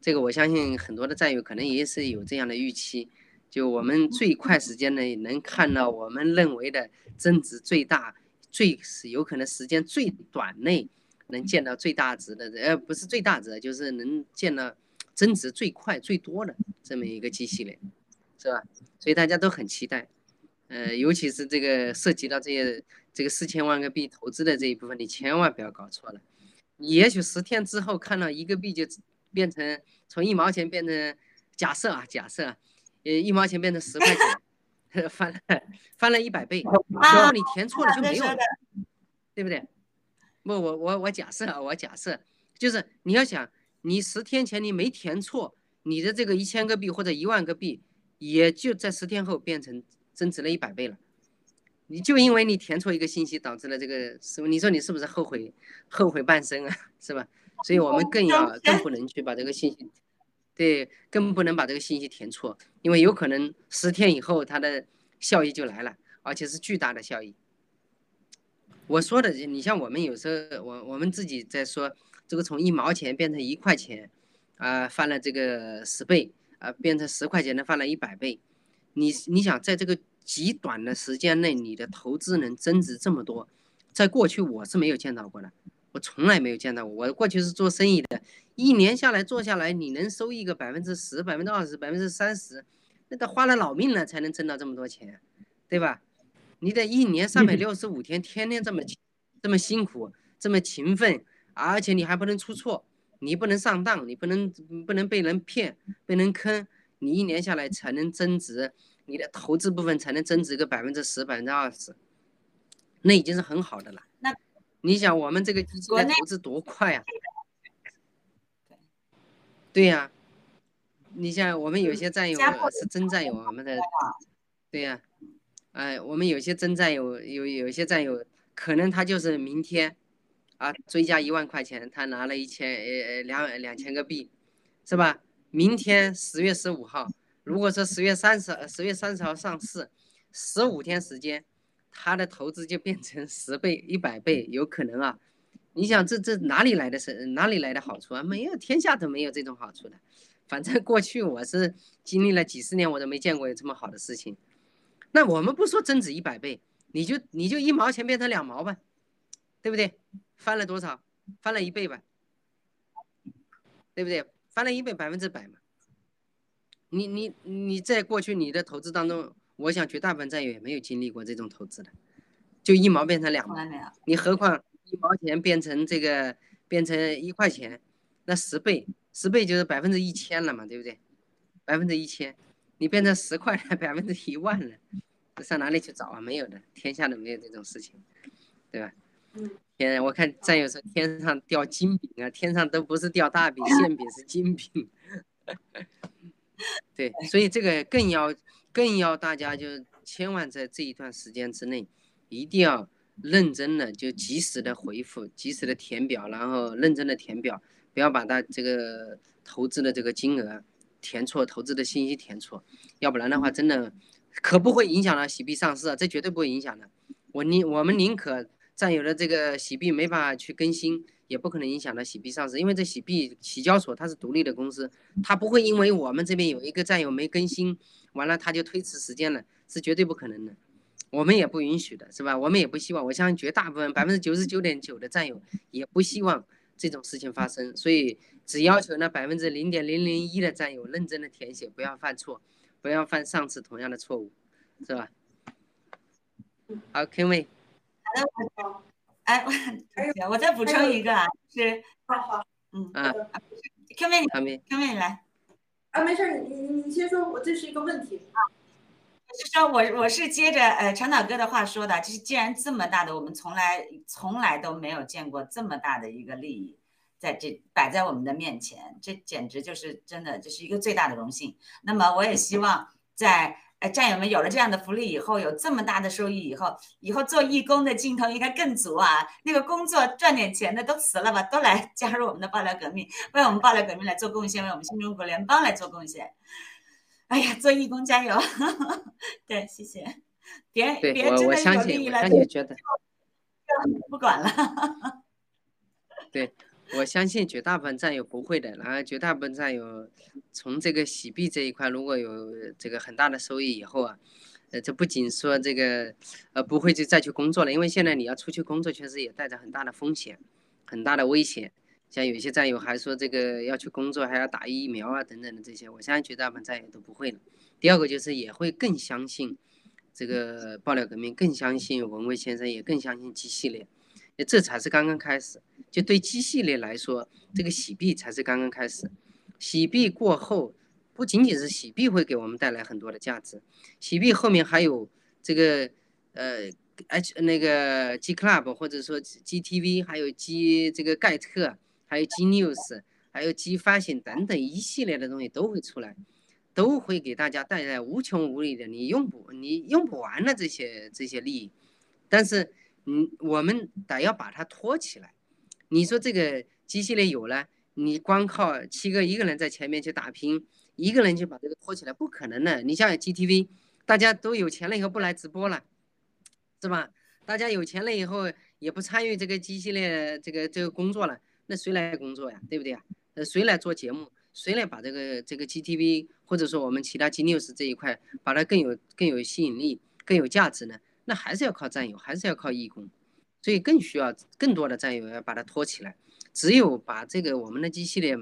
这个我相信很多的战友可能也是有这样的预期，就我们最快时间内能看到我们认为的增值最大，最是有可能时间最短内。能见到最大值的，呃，不是最大值，就是能见到增值最快最多的这么一个机器人，是吧？所以大家都很期待，呃，尤其是这个涉及到这些这个四千万个币投资的这一部分，你千万不要搞错了。你也许十天之后看到一个币就变成从一毛钱变成，假设啊，假设，呃，一毛钱变成十块钱，[LAUGHS] 翻了翻了一百倍，然后你填错了就没有了，对不对？不，我我我假设啊，我假设，就是你要想，你十天前你没填错，你的这个一千个币或者一万个币，也就在十天后变成增值了一百倍了。你就因为你填错一个信息，导致了这个是，你说你是不是后悔后悔半生啊？是吧？所以我们更要更不能去把这个信息，对，更不能把这个信息填错，因为有可能十天以后它的效益就来了，而且是巨大的效益。我说的，你像我们有时候，我我们自己在说，这个从一毛钱变成一块钱，啊，翻了这个十倍，啊，变成十块钱的翻了一百倍，你你想在这个极短的时间内，你的投资能增值这么多，在过去我是没有见到过的，我从来没有见到过。我过去是做生意的，一年下来做下来，你能收益个百分之十、百分之二十、百分之三十，那都花了老命了才能挣到这么多钱，对吧？你得一年三百六十五天，天天这么这么辛苦，这么勤奋，而且你还不能出错，你不能上当，你不能不能被人骗，被人坑，你一年下来才能增值，你的投资部分才能增值个百分之十、百分之二十，那已经是很好的了。那你想我们这个基金的投资多快啊？对呀，你像我们有些战友是真战友，我们的，对呀。哎，我们有些真战友，有有些战友，可能他就是明天，啊，追加一万块钱，他拿了一千呃两两千个币，是吧？明天十月十五号，如果说十月三十十月三十号上市，十五天时间，他的投资就变成十倍、一百倍，有可能啊。你想这这哪里来的是哪里来的好处啊？没有，天下都没有这种好处的。反正过去我是经历了几十年，我都没见过有这么好的事情。那我们不说增值一百倍，你就你就一毛钱变成两毛吧，对不对？翻了多少？翻了一倍吧，对不对？翻了一倍，百分之百嘛。你你你在过去你的投资当中，我想绝大部分战友也没有经历过这种投资的，就一毛变成两毛，你何况一毛钱变成这个变成一块钱，那十倍十倍就是百分之一千了嘛，对不对？百分之一千，你变成十块百分之一万了，上哪里去找啊？没有的，天下都没有这种事情，对吧？嗯。天，我看战友说天上掉金饼啊，天上都不是掉大饼，馅饼是金饼。[LAUGHS] 对，所以这个更要更要大家就千万在这一段时间之内，一定要认真的就及时的回复，及时的填表，然后认真的填表，不要把它这个投资的这个金额填错，投资的信息填错，要不然的话真的可不会影响到喜币上市啊，这绝对不会影响的。我宁我们宁可占有了这个喜币没法去更新。也不可能影响到喜币上市，因为这喜币洗交所它是独立的公司，它不会因为我们这边有一个战友没更新，完了它就推迟时间了，是绝对不可能的，我们也不允许的，是吧？我们也不希望，我相信绝大部分百分之九十九点九的战友也不希望这种事情发生，所以只要求那百分之零点零零一的战友认真的填写，不要犯错，不要犯上次同样的错误，是吧？好，K 妹。好的。哎，[LAUGHS] 我我再补充一个啊，是，好好，嗯嗯，Q 妹，Q 妹你来，啊，没事，你你你先说，我这是一个问题啊，就说我我是接着呃长岛哥的话说的，就是既然这么大的，我们从来从来都没有见过这么大的一个利益在这摆在我们的面前，这简直就是真的，这是一个最大的荣幸。那么我也希望在。哎，战友们有了这样的福利以后，有这么大的收益以后，以后做义工的劲头应该更足啊！那个工作赚点钱的都辞了吧，都来加入我们的爆料革命，为我们爆料革命来做贡献，为我们新中国联邦来做贡献。哎呀，做义工加油！[LAUGHS] 对，谢谢。别别真的有利益了，就不管了。[LAUGHS] 对。我相信绝大部分战友不会的，然后绝大部分战友从这个洗币这一块，如果有这个很大的收益以后啊，呃，这不仅说这个，呃，不会去再去工作了，因为现在你要出去工作，确实也带着很大的风险，很大的危险。像有些战友还说这个要去工作还要打疫苗啊等等的这些，我相信绝大部分战友都不会了。第二个就是也会更相信这个爆料革命，更相信文卫先生，也更相信 G 系列。这才是刚刚开始，就对 G 系列来说，这个洗币才是刚刚开始。洗币过后，不仅仅是洗币会给我们带来很多的价值，洗币后面还有这个呃 H 那个 G Club 或者说 GTV，还有 G 这个盖特，还有 G News，还有 G 发行等等一系列的东西都会出来，都会给大家带来无穷无尽的你用不你用不完的这些这些利益，但是。嗯，我们得要把它托起来。你说这个机系列有了，你光靠七哥一个人在前面去打拼，一个人就把这个托起来，不可能的。你像 GTV，大家都有钱了以后不来直播了，是吧？大家有钱了以后也不参与这个机系列这个这个工作了，那谁来工作呀？对不对啊？呃，谁来做节目？谁来把这个这个 GTV 或者说我们其他 G News 这一块，把它更有更有吸引力、更有价值呢？那还是要靠战友，还是要靠义工，所以更需要更多的战友要把它托起来。只有把这个我们的 G 系列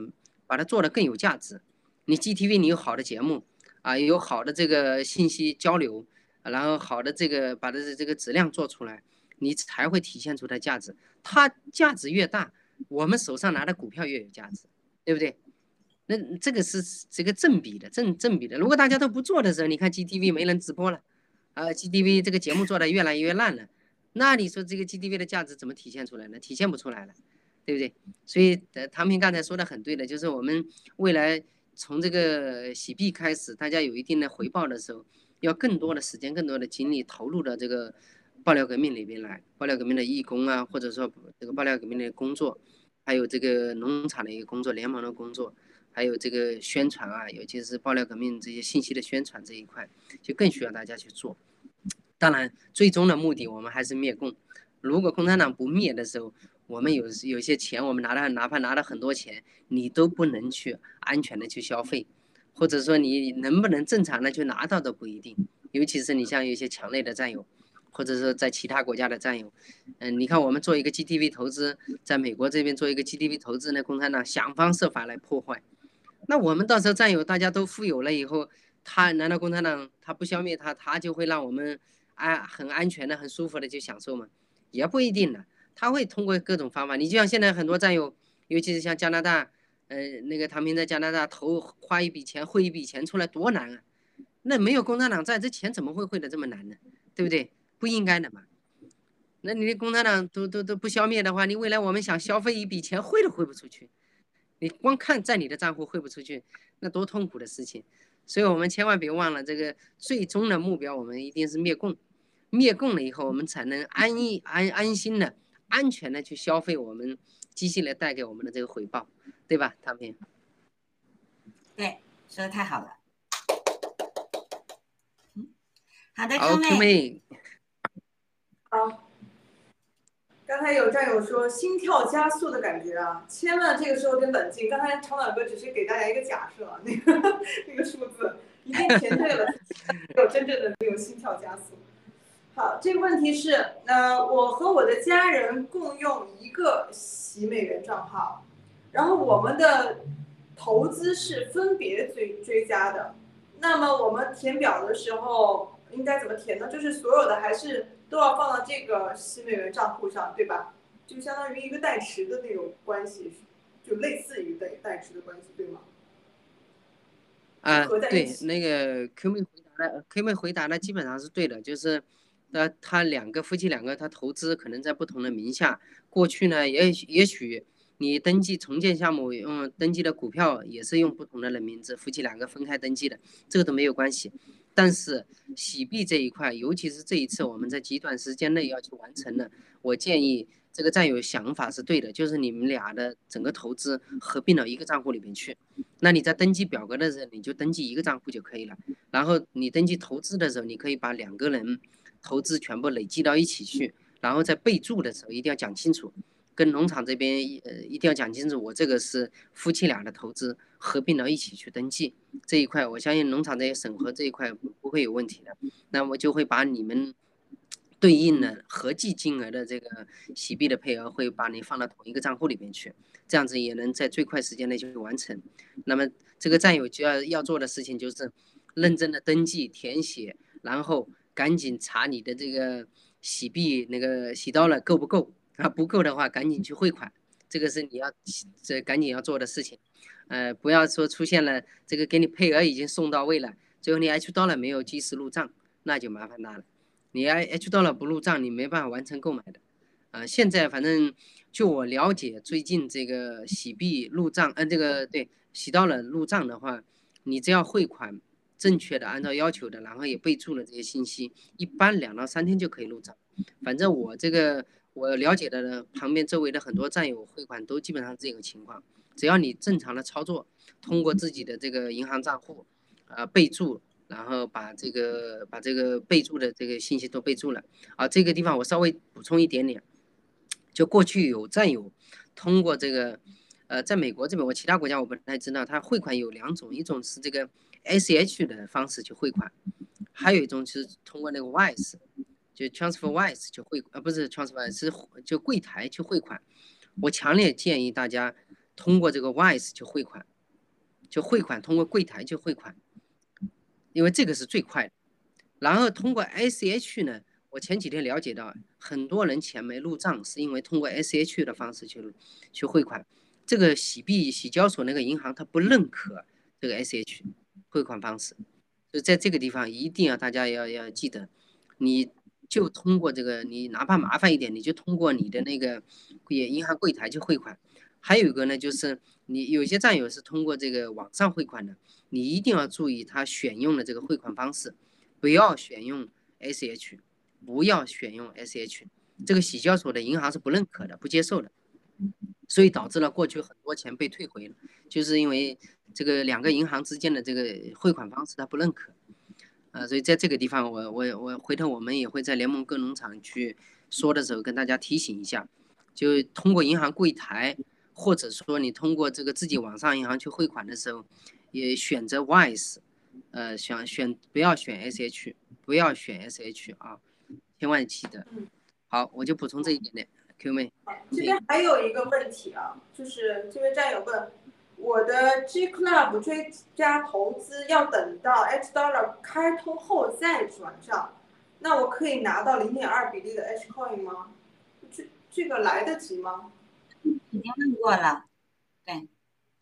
把它做得更有价值，你 GTV 你有好的节目啊，有好的这个信息交流，然后好的这个把它的这个质量做出来，你才会体现出它价值。它价值越大，我们手上拿的股票越有价值，对不对？那这个是这个正比的，正正比的。如果大家都不做的时候，你看 GTV 没人直播了。啊，GTV 这个节目做的越来越烂了，那你说这个 GTV 的价值怎么体现出来呢？体现不出来了，对不对？所以，呃，唐平刚才说的很对的，就是我们未来从这个洗币开始，大家有一定的回报的时候，要更多的时间、更多的精力投入到这个爆料革命里边来，爆料革命的义工啊，或者说这个爆料革命的工作，还有这个农场的一个工作、联盟的工作。还有这个宣传啊，尤其是爆料革命这些信息的宣传这一块，就更需要大家去做。当然，最终的目的我们还是灭共。如果共产党不灭的时候，我们有有些钱，我们拿了哪怕拿了很多钱，你都不能去安全的去消费，或者说你能不能正常的去拿到都不一定。尤其是你像有些强烈的战友，或者说在其他国家的战友，嗯，你看我们做一个 GTV 投资，在美国这边做一个 GTV 投资，那共产党想方设法来破坏。那我们到时候战友大家都富有了以后，他难道共产党他不消灭他，他就会让我们安很安全的、很舒服的去享受吗？也不一定的，他会通过各种方法。你就像现在很多战友，尤其是像加拿大，呃，那个唐平在加拿大投花一笔钱汇一笔钱出来多难啊！那没有共产党在，这钱怎么会汇的这么难呢？对不对？不应该的嘛。那你的共产党都都都不消灭的话，你未来我们想消费一笔钱汇都汇不出去。你光看在你的账户汇不出去，那多痛苦的事情。所以我们千万别忘了这个最终的目标，我们一定是灭共。灭共了以后，我们才能安逸、安安心的、安全的去消费我们机器来带给我们的这个回报，对吧，唐平？对，说的太好了。嗯，好的各位。好。刚才有战友说心跳加速的感觉啊，千万这个时候得冷静。刚才长短哥只是给大家一个假设，那个 [LAUGHS] 那个数字一定填对了，有真正的那种心跳加速。好，这个问题是，呃，我和我的家人共用一个洗美元账号，然后我们的投资是分别追追加的，那么我们填表的时候应该怎么填呢？就是所有的还是？都要放到这个洗美元账户上，对吧？就相当于一个代持的那种关系，就类似于代代持的关系，对吗？啊，对，那个 Q 妹回答的，Q 妹回答的基本上是对的，就是，那，他两个夫妻两个，他投资可能在不同的名下，过去呢，也也许你登记重建项目用登记的股票也是用不同的人名字，夫妻两个分开登记的，这个都没有关系。但是洗币这一块，尤其是这一次我们在极短时间内要去完成的，我建议这个战友想法是对的，就是你们俩的整个投资合并到一个账户里面去。那你在登记表格的时候，你就登记一个账户就可以了。然后你登记投资的时候，你可以把两个人投资全部累计到一起去。然后在备注的时候一定要讲清楚。跟农场这边呃一定要讲清楚，我这个是夫妻俩的投资合并到一起去登记这一块，我相信农场这些审核这一块不会有问题的。那我就会把你们对应的合计金额的这个洗币的配额会把你放到同一个账户里面去，这样子也能在最快时间内就完成。那么这个战友就要要做的事情就是认真的登记填写，然后赶紧查你的这个洗币那个洗到了够不够。啊，不够的话，赶紧去汇款，这个是你要这赶紧要做的事情。呃，不要说出现了这个给你配额已经送到位了，最后你 H 到了没有及时入账，那就麻烦大了。你 H 到了不入账，你没办法完成购买的。啊，现在反正就我了解，最近这个洗币入账，嗯，这个对洗到了入账的话，你只要汇款正确的按照要求的，然后也备注了这些信息，一般两到三天就可以入账。反正我这个。我了解的呢旁边周围的很多战友汇款都基本上这个情况，只要你正常的操作，通过自己的这个银行账户，呃备注，然后把这个把这个备注的这个信息都备注了。啊，这个地方我稍微补充一点点，就过去有战友通过这个，呃，在美国这边我其他国家我不太知道，他汇款有两种，一种是这个 ACH 的方式去汇款，还有一种是通过那个 Wise。就 TransferWise 去汇呃不是 TransferWise 是就柜台去汇款，我强烈建议大家通过这个 Wise 去汇款，就汇款通过柜台去汇款，因为这个是最快的。然后通过 ACH 呢，我前几天了解到很多人钱没入账，是因为通过 ACH 的方式去去汇款，这个洗币洗交所那个银行它不认可这个 ACH 汇款方式，就在这个地方一定要大家要要记得，你。就通过这个，你哪怕麻烦一点，你就通过你的那个也银行柜台去汇款。还有一个呢，就是你有些战友是通过这个网上汇款的，你一定要注意他选用的这个汇款方式，不要选用 ACH，不要选用 ACH，这个洗交所的银行是不认可的，不接受的，所以导致了过去很多钱被退回了，就是因为这个两个银行之间的这个汇款方式他不认可。呃，所以在这个地方，我我我回头我们也会在联盟各农场去说的时候跟大家提醒一下，就通过银行柜台，或者说你通过这个自己网上银行去汇款的时候，也选择 WISE，呃，选选不要选 SH，不要选 SH 啊，千万记得。好，我就补充这一点点。Q 妹，这边还有一个问题啊，就是这位战友问，我的 G Club 追加投资要等到 H Dollar 开通后再转账，那我可以拿到零点二比例的 H Coin 吗？这这个来得及吗？已经问过了，对。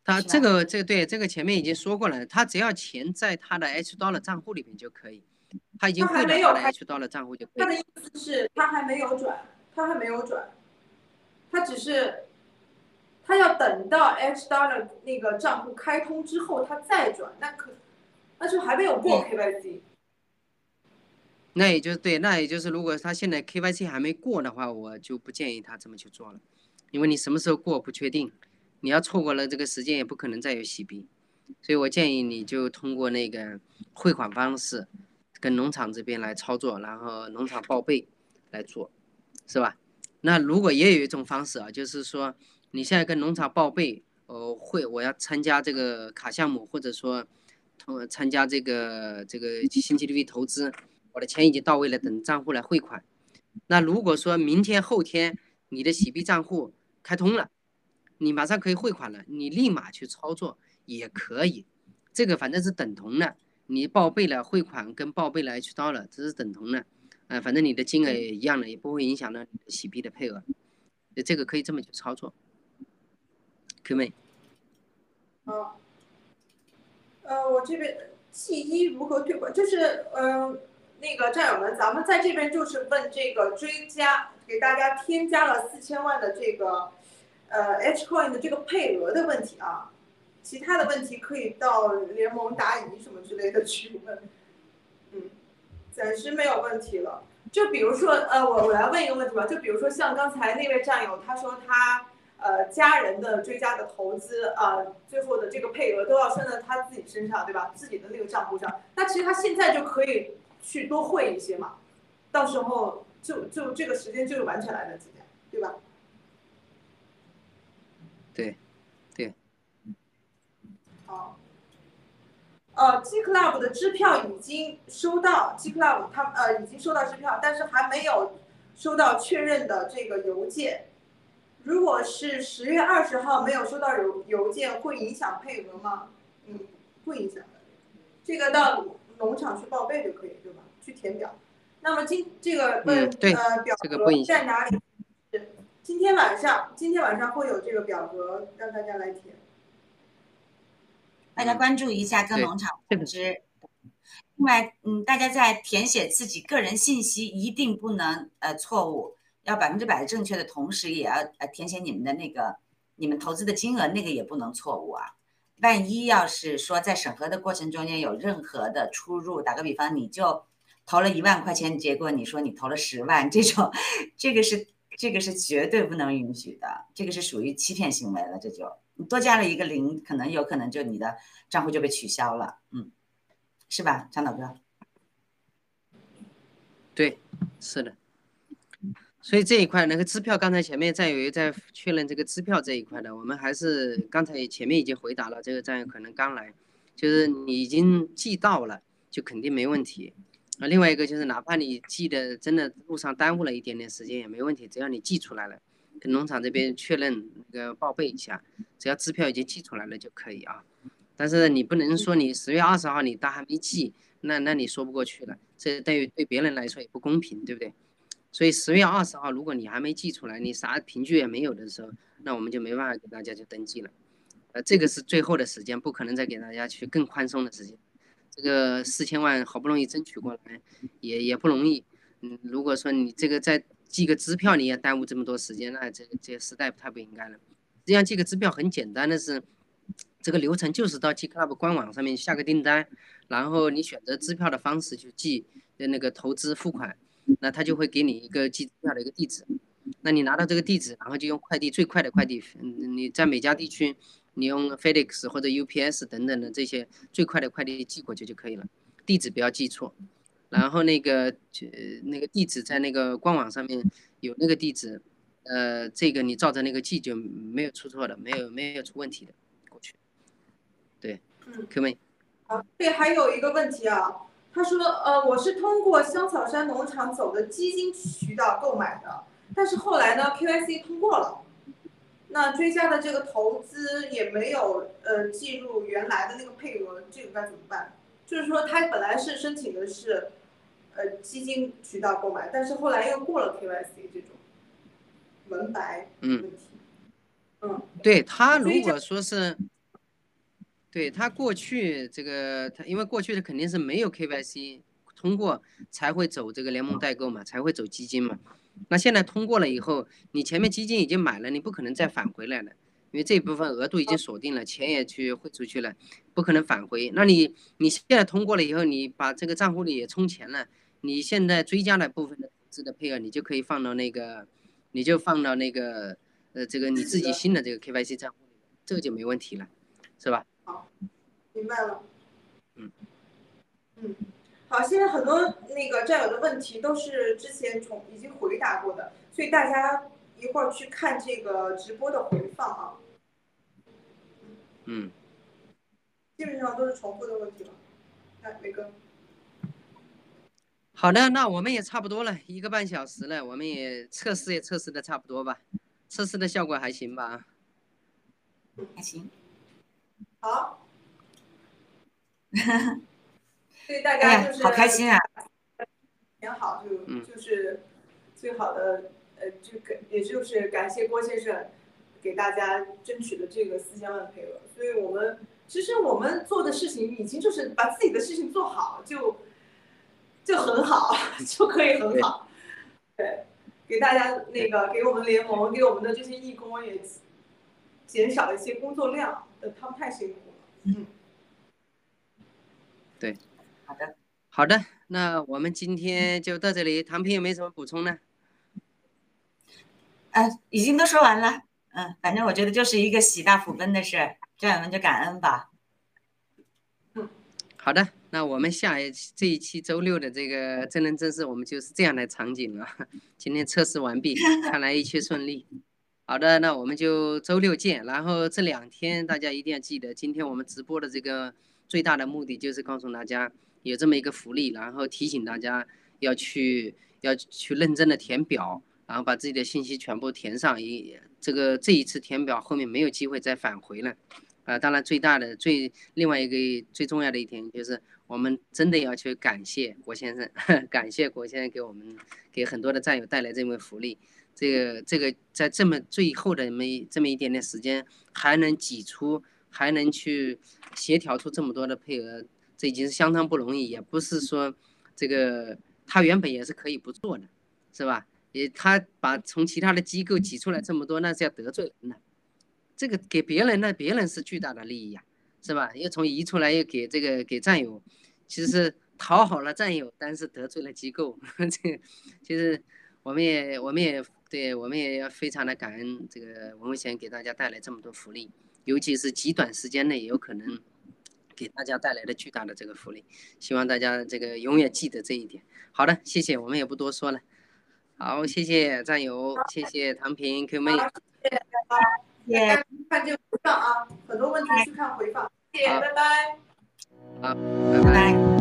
他这个这个对这个前面已经说过了，他只要钱在他的 H Dollar 账户里面就可以，他已经汇到他的 H Dollar 账户就可以。他的意思是，他还没有转，他还没有转。他只是，他要等到 H dollar 那个账户开通之后，他再转，那可，那就还没有过 KYC。那也就是对，那也就是如果他现在 KYC 还没过的话，我就不建议他这么去做了，因为你什么时候过不确定，你要错过了这个时间，也不可能再有洗币，所以我建议你就通过那个汇款方式，跟农场这边来操作，然后农场报备来做，是吧？那如果也有一种方式啊，就是说你现在跟农场报备，呃，会我要参加这个卡项目，或者说同参加这个这个新 GDV 投资，我的钱已经到位了，等账户来汇款。那如果说明天后天你的洗币账户开通了，你马上可以汇款了，你立马去操作也可以，这个反正是等同的，你报备了汇款跟报备了 H 到了，这是等同的。呃，反正你的金额也一样的，也不会影响到你的洗币的配额，这个可以这么去操作。Q 妹。啊，呃，我这边 G 一如何退款？就是嗯，那个战友们，咱们在这边就是问这个追加，给大家添加了四千万的这个呃 H coin 的这个配额的问题啊，其他的问题可以到联盟答疑什么之类的去问。嗯暂时没有问题了。就比如说，呃，我我来问一个问题吧。就比如说，像刚才那位战友，他说他呃家人的追加的投资啊，最后的这个配额都要算在他自己身上，对吧？自己的那个账户上。那其实他现在就可以去多汇一些嘛，到时候就就这个时间就是完全来得及的，对吧？对，对。好。呃，G Club 的支票已经收到，G Club 他呃已经收到支票，但是还没有收到确认的这个邮件。如果是十月二十号没有收到邮邮件，会影响配额吗？嗯，不影响的，这个到农场去报备就可以，对吧？去填表。那么今这个问呃表格在哪里？今天晚上，今天晚上会有这个表格让大家来填。大家关注一下跟农场通知。另外，嗯，大家在填写自己个人信息一定不能呃错误，要百分之百正确的同时，也要呃填写你们的那个你们投资的金额，那个也不能错误啊。万一要是说在审核的过程中间有任何的出入，打个比方，你就投了一万块钱，结果你说你投了十万，这种，这个是这个是绝对不能允许的，这个是属于欺骗行为了，这就。你多加了一个零，可能有可能就你的账户就被取消了，嗯，是吧，张导哥？对，是的。所以这一块那个支票，刚才前面战友在确认这个支票这一块的，我们还是刚才前面已经回答了，这个战友可能刚来，就是你已经寄到了，就肯定没问题。啊，另外一个就是哪怕你寄的真的路上耽误了一点点时间也没问题，只要你寄出来了。跟农场这边确认那个报备一下，只要支票已经寄出来了就可以啊。但是你不能说你十月二十号你单还没寄，那那你说不过去了，这对于对别人来说也不公平，对不对？所以十月二十号如果你还没寄出来，你啥凭据也没有的时候，那我们就没办法给大家去登记了。呃，这个是最后的时间，不可能再给大家去更宽松的时间。这个四千万好不容易争取过来，也也不容易。嗯，如果说你这个再。寄个支票你也耽误这么多时间，那这这实在太不应该了。实际上寄个支票很简单的是，这个流程就是到 G Club 官网上面下个订单，然后你选择支票的方式去寄那个投资付款，那他就会给你一个寄支票的一个地址。那你拿到这个地址，然后就用快递最快的快递，嗯，你在每家地区你用 FedEx 或者 UPS 等等的这些最快的快递寄过去就可以了，地址不要记错。然后那个，呃，那个地址在那个官网上面有那个地址，呃，这个你照着那个寄就没有出错的，没有没有出问题的，过去。对，嗯，可妹。好，对，还有一个问题啊，他说，呃，我是通过香草山农场走的基金渠道购买的，但是后来呢，KYC 通过了，那追加的这个投资也没有呃计入原来的那个配额，这个该怎么办？就是说他本来是申请的是，呃，基金渠道购买，但是后来又过了 KYC 这种文白问题，嗯，对他如果说是，对他过去这个他因为过去的肯定是没有 KYC 通过才会走这个联盟代购嘛，才会走基金嘛，那现在通过了以后，你前面基金已经买了，你不可能再返回来了。因为这部分额度已经锁定了，钱也去汇出去了，不可能返回。那你你现在通过了以后，你把这个账户里也充钱了，你现在追加的部分的投资的配额，你就可以放到那个，你就放到那个呃这个你自己新的这个 KYC 账户里，这个就没问题了，是吧？好，明白了。嗯嗯，好，现在很多那个战友的问题都是之前重已经回答过的，所以大家。一会儿去看这个直播的回放啊，嗯，基本上都是重复的问题了。来，伟哥。好的，那我们也差不多了，一个半小时了，我们也测试也测试的差不多吧，测试的效果还行吧？还行。好。[LAUGHS] 对大家就是好开心啊！挺好，就就是最好的。呃，就感也就是感谢郭先生给大家争取的这个四千万配额，所以我们其实我们做的事情已经就是把自己的事情做好，就就很好，[LAUGHS] 就可以很好。对，给大家那个给我们联盟给我们的这些义工也减少一些工作量，呃，他们太辛苦了。嗯，对，好的，好的，那我们今天就到这里，唐平有没有什么补充呢？嗯，已经都说完了。嗯，反正我觉得就是一个喜大普奔的事儿，战友们就感恩吧。嗯，好的，那我们下一期这一期周六的这个真人真事，我们就是这样的场景了。[LAUGHS] 今天测试完毕，[LAUGHS] 看来一切顺利。好的，那我们就周六见。然后这两天大家一定要记得，今天我们直播的这个最大的目的就是告诉大家有这么一个福利，然后提醒大家要去要去认真的填表。然后把自己的信息全部填上，一这个这一次填表后面没有机会再返回了，啊，当然最大的最另外一个最重要的一点就是我们真的要去感谢郭先生，[LAUGHS] 感谢郭先生给我们给很多的战友带来这么福利，这个这个在这么最后的没这么一点点时间还能挤出还能去协调出这么多的配额，这已经是相当不容易，也不是说这个他原本也是可以不做的，是吧？也他把从其他的机构挤出来这么多，那是要得罪人的。这个给别人，那别人是巨大的利益呀，是吧？又从移出来，又给这个给战友，其实讨好了战友，但是得罪了机构。[LAUGHS] 这其实我们也我们也对我们也要非常的感恩这个文文贤给大家带来这么多福利，尤其是极短时间内有可能给大家带来的巨大的这个福利。希望大家这个永远记得这一点。好的，谢谢，我们也不多说了。好，谢谢战友，谢谢唐平 Q 妹，谢谢大家，大家看这个回放啊，很多问题去看回放，谢谢，拜拜，好，拜拜。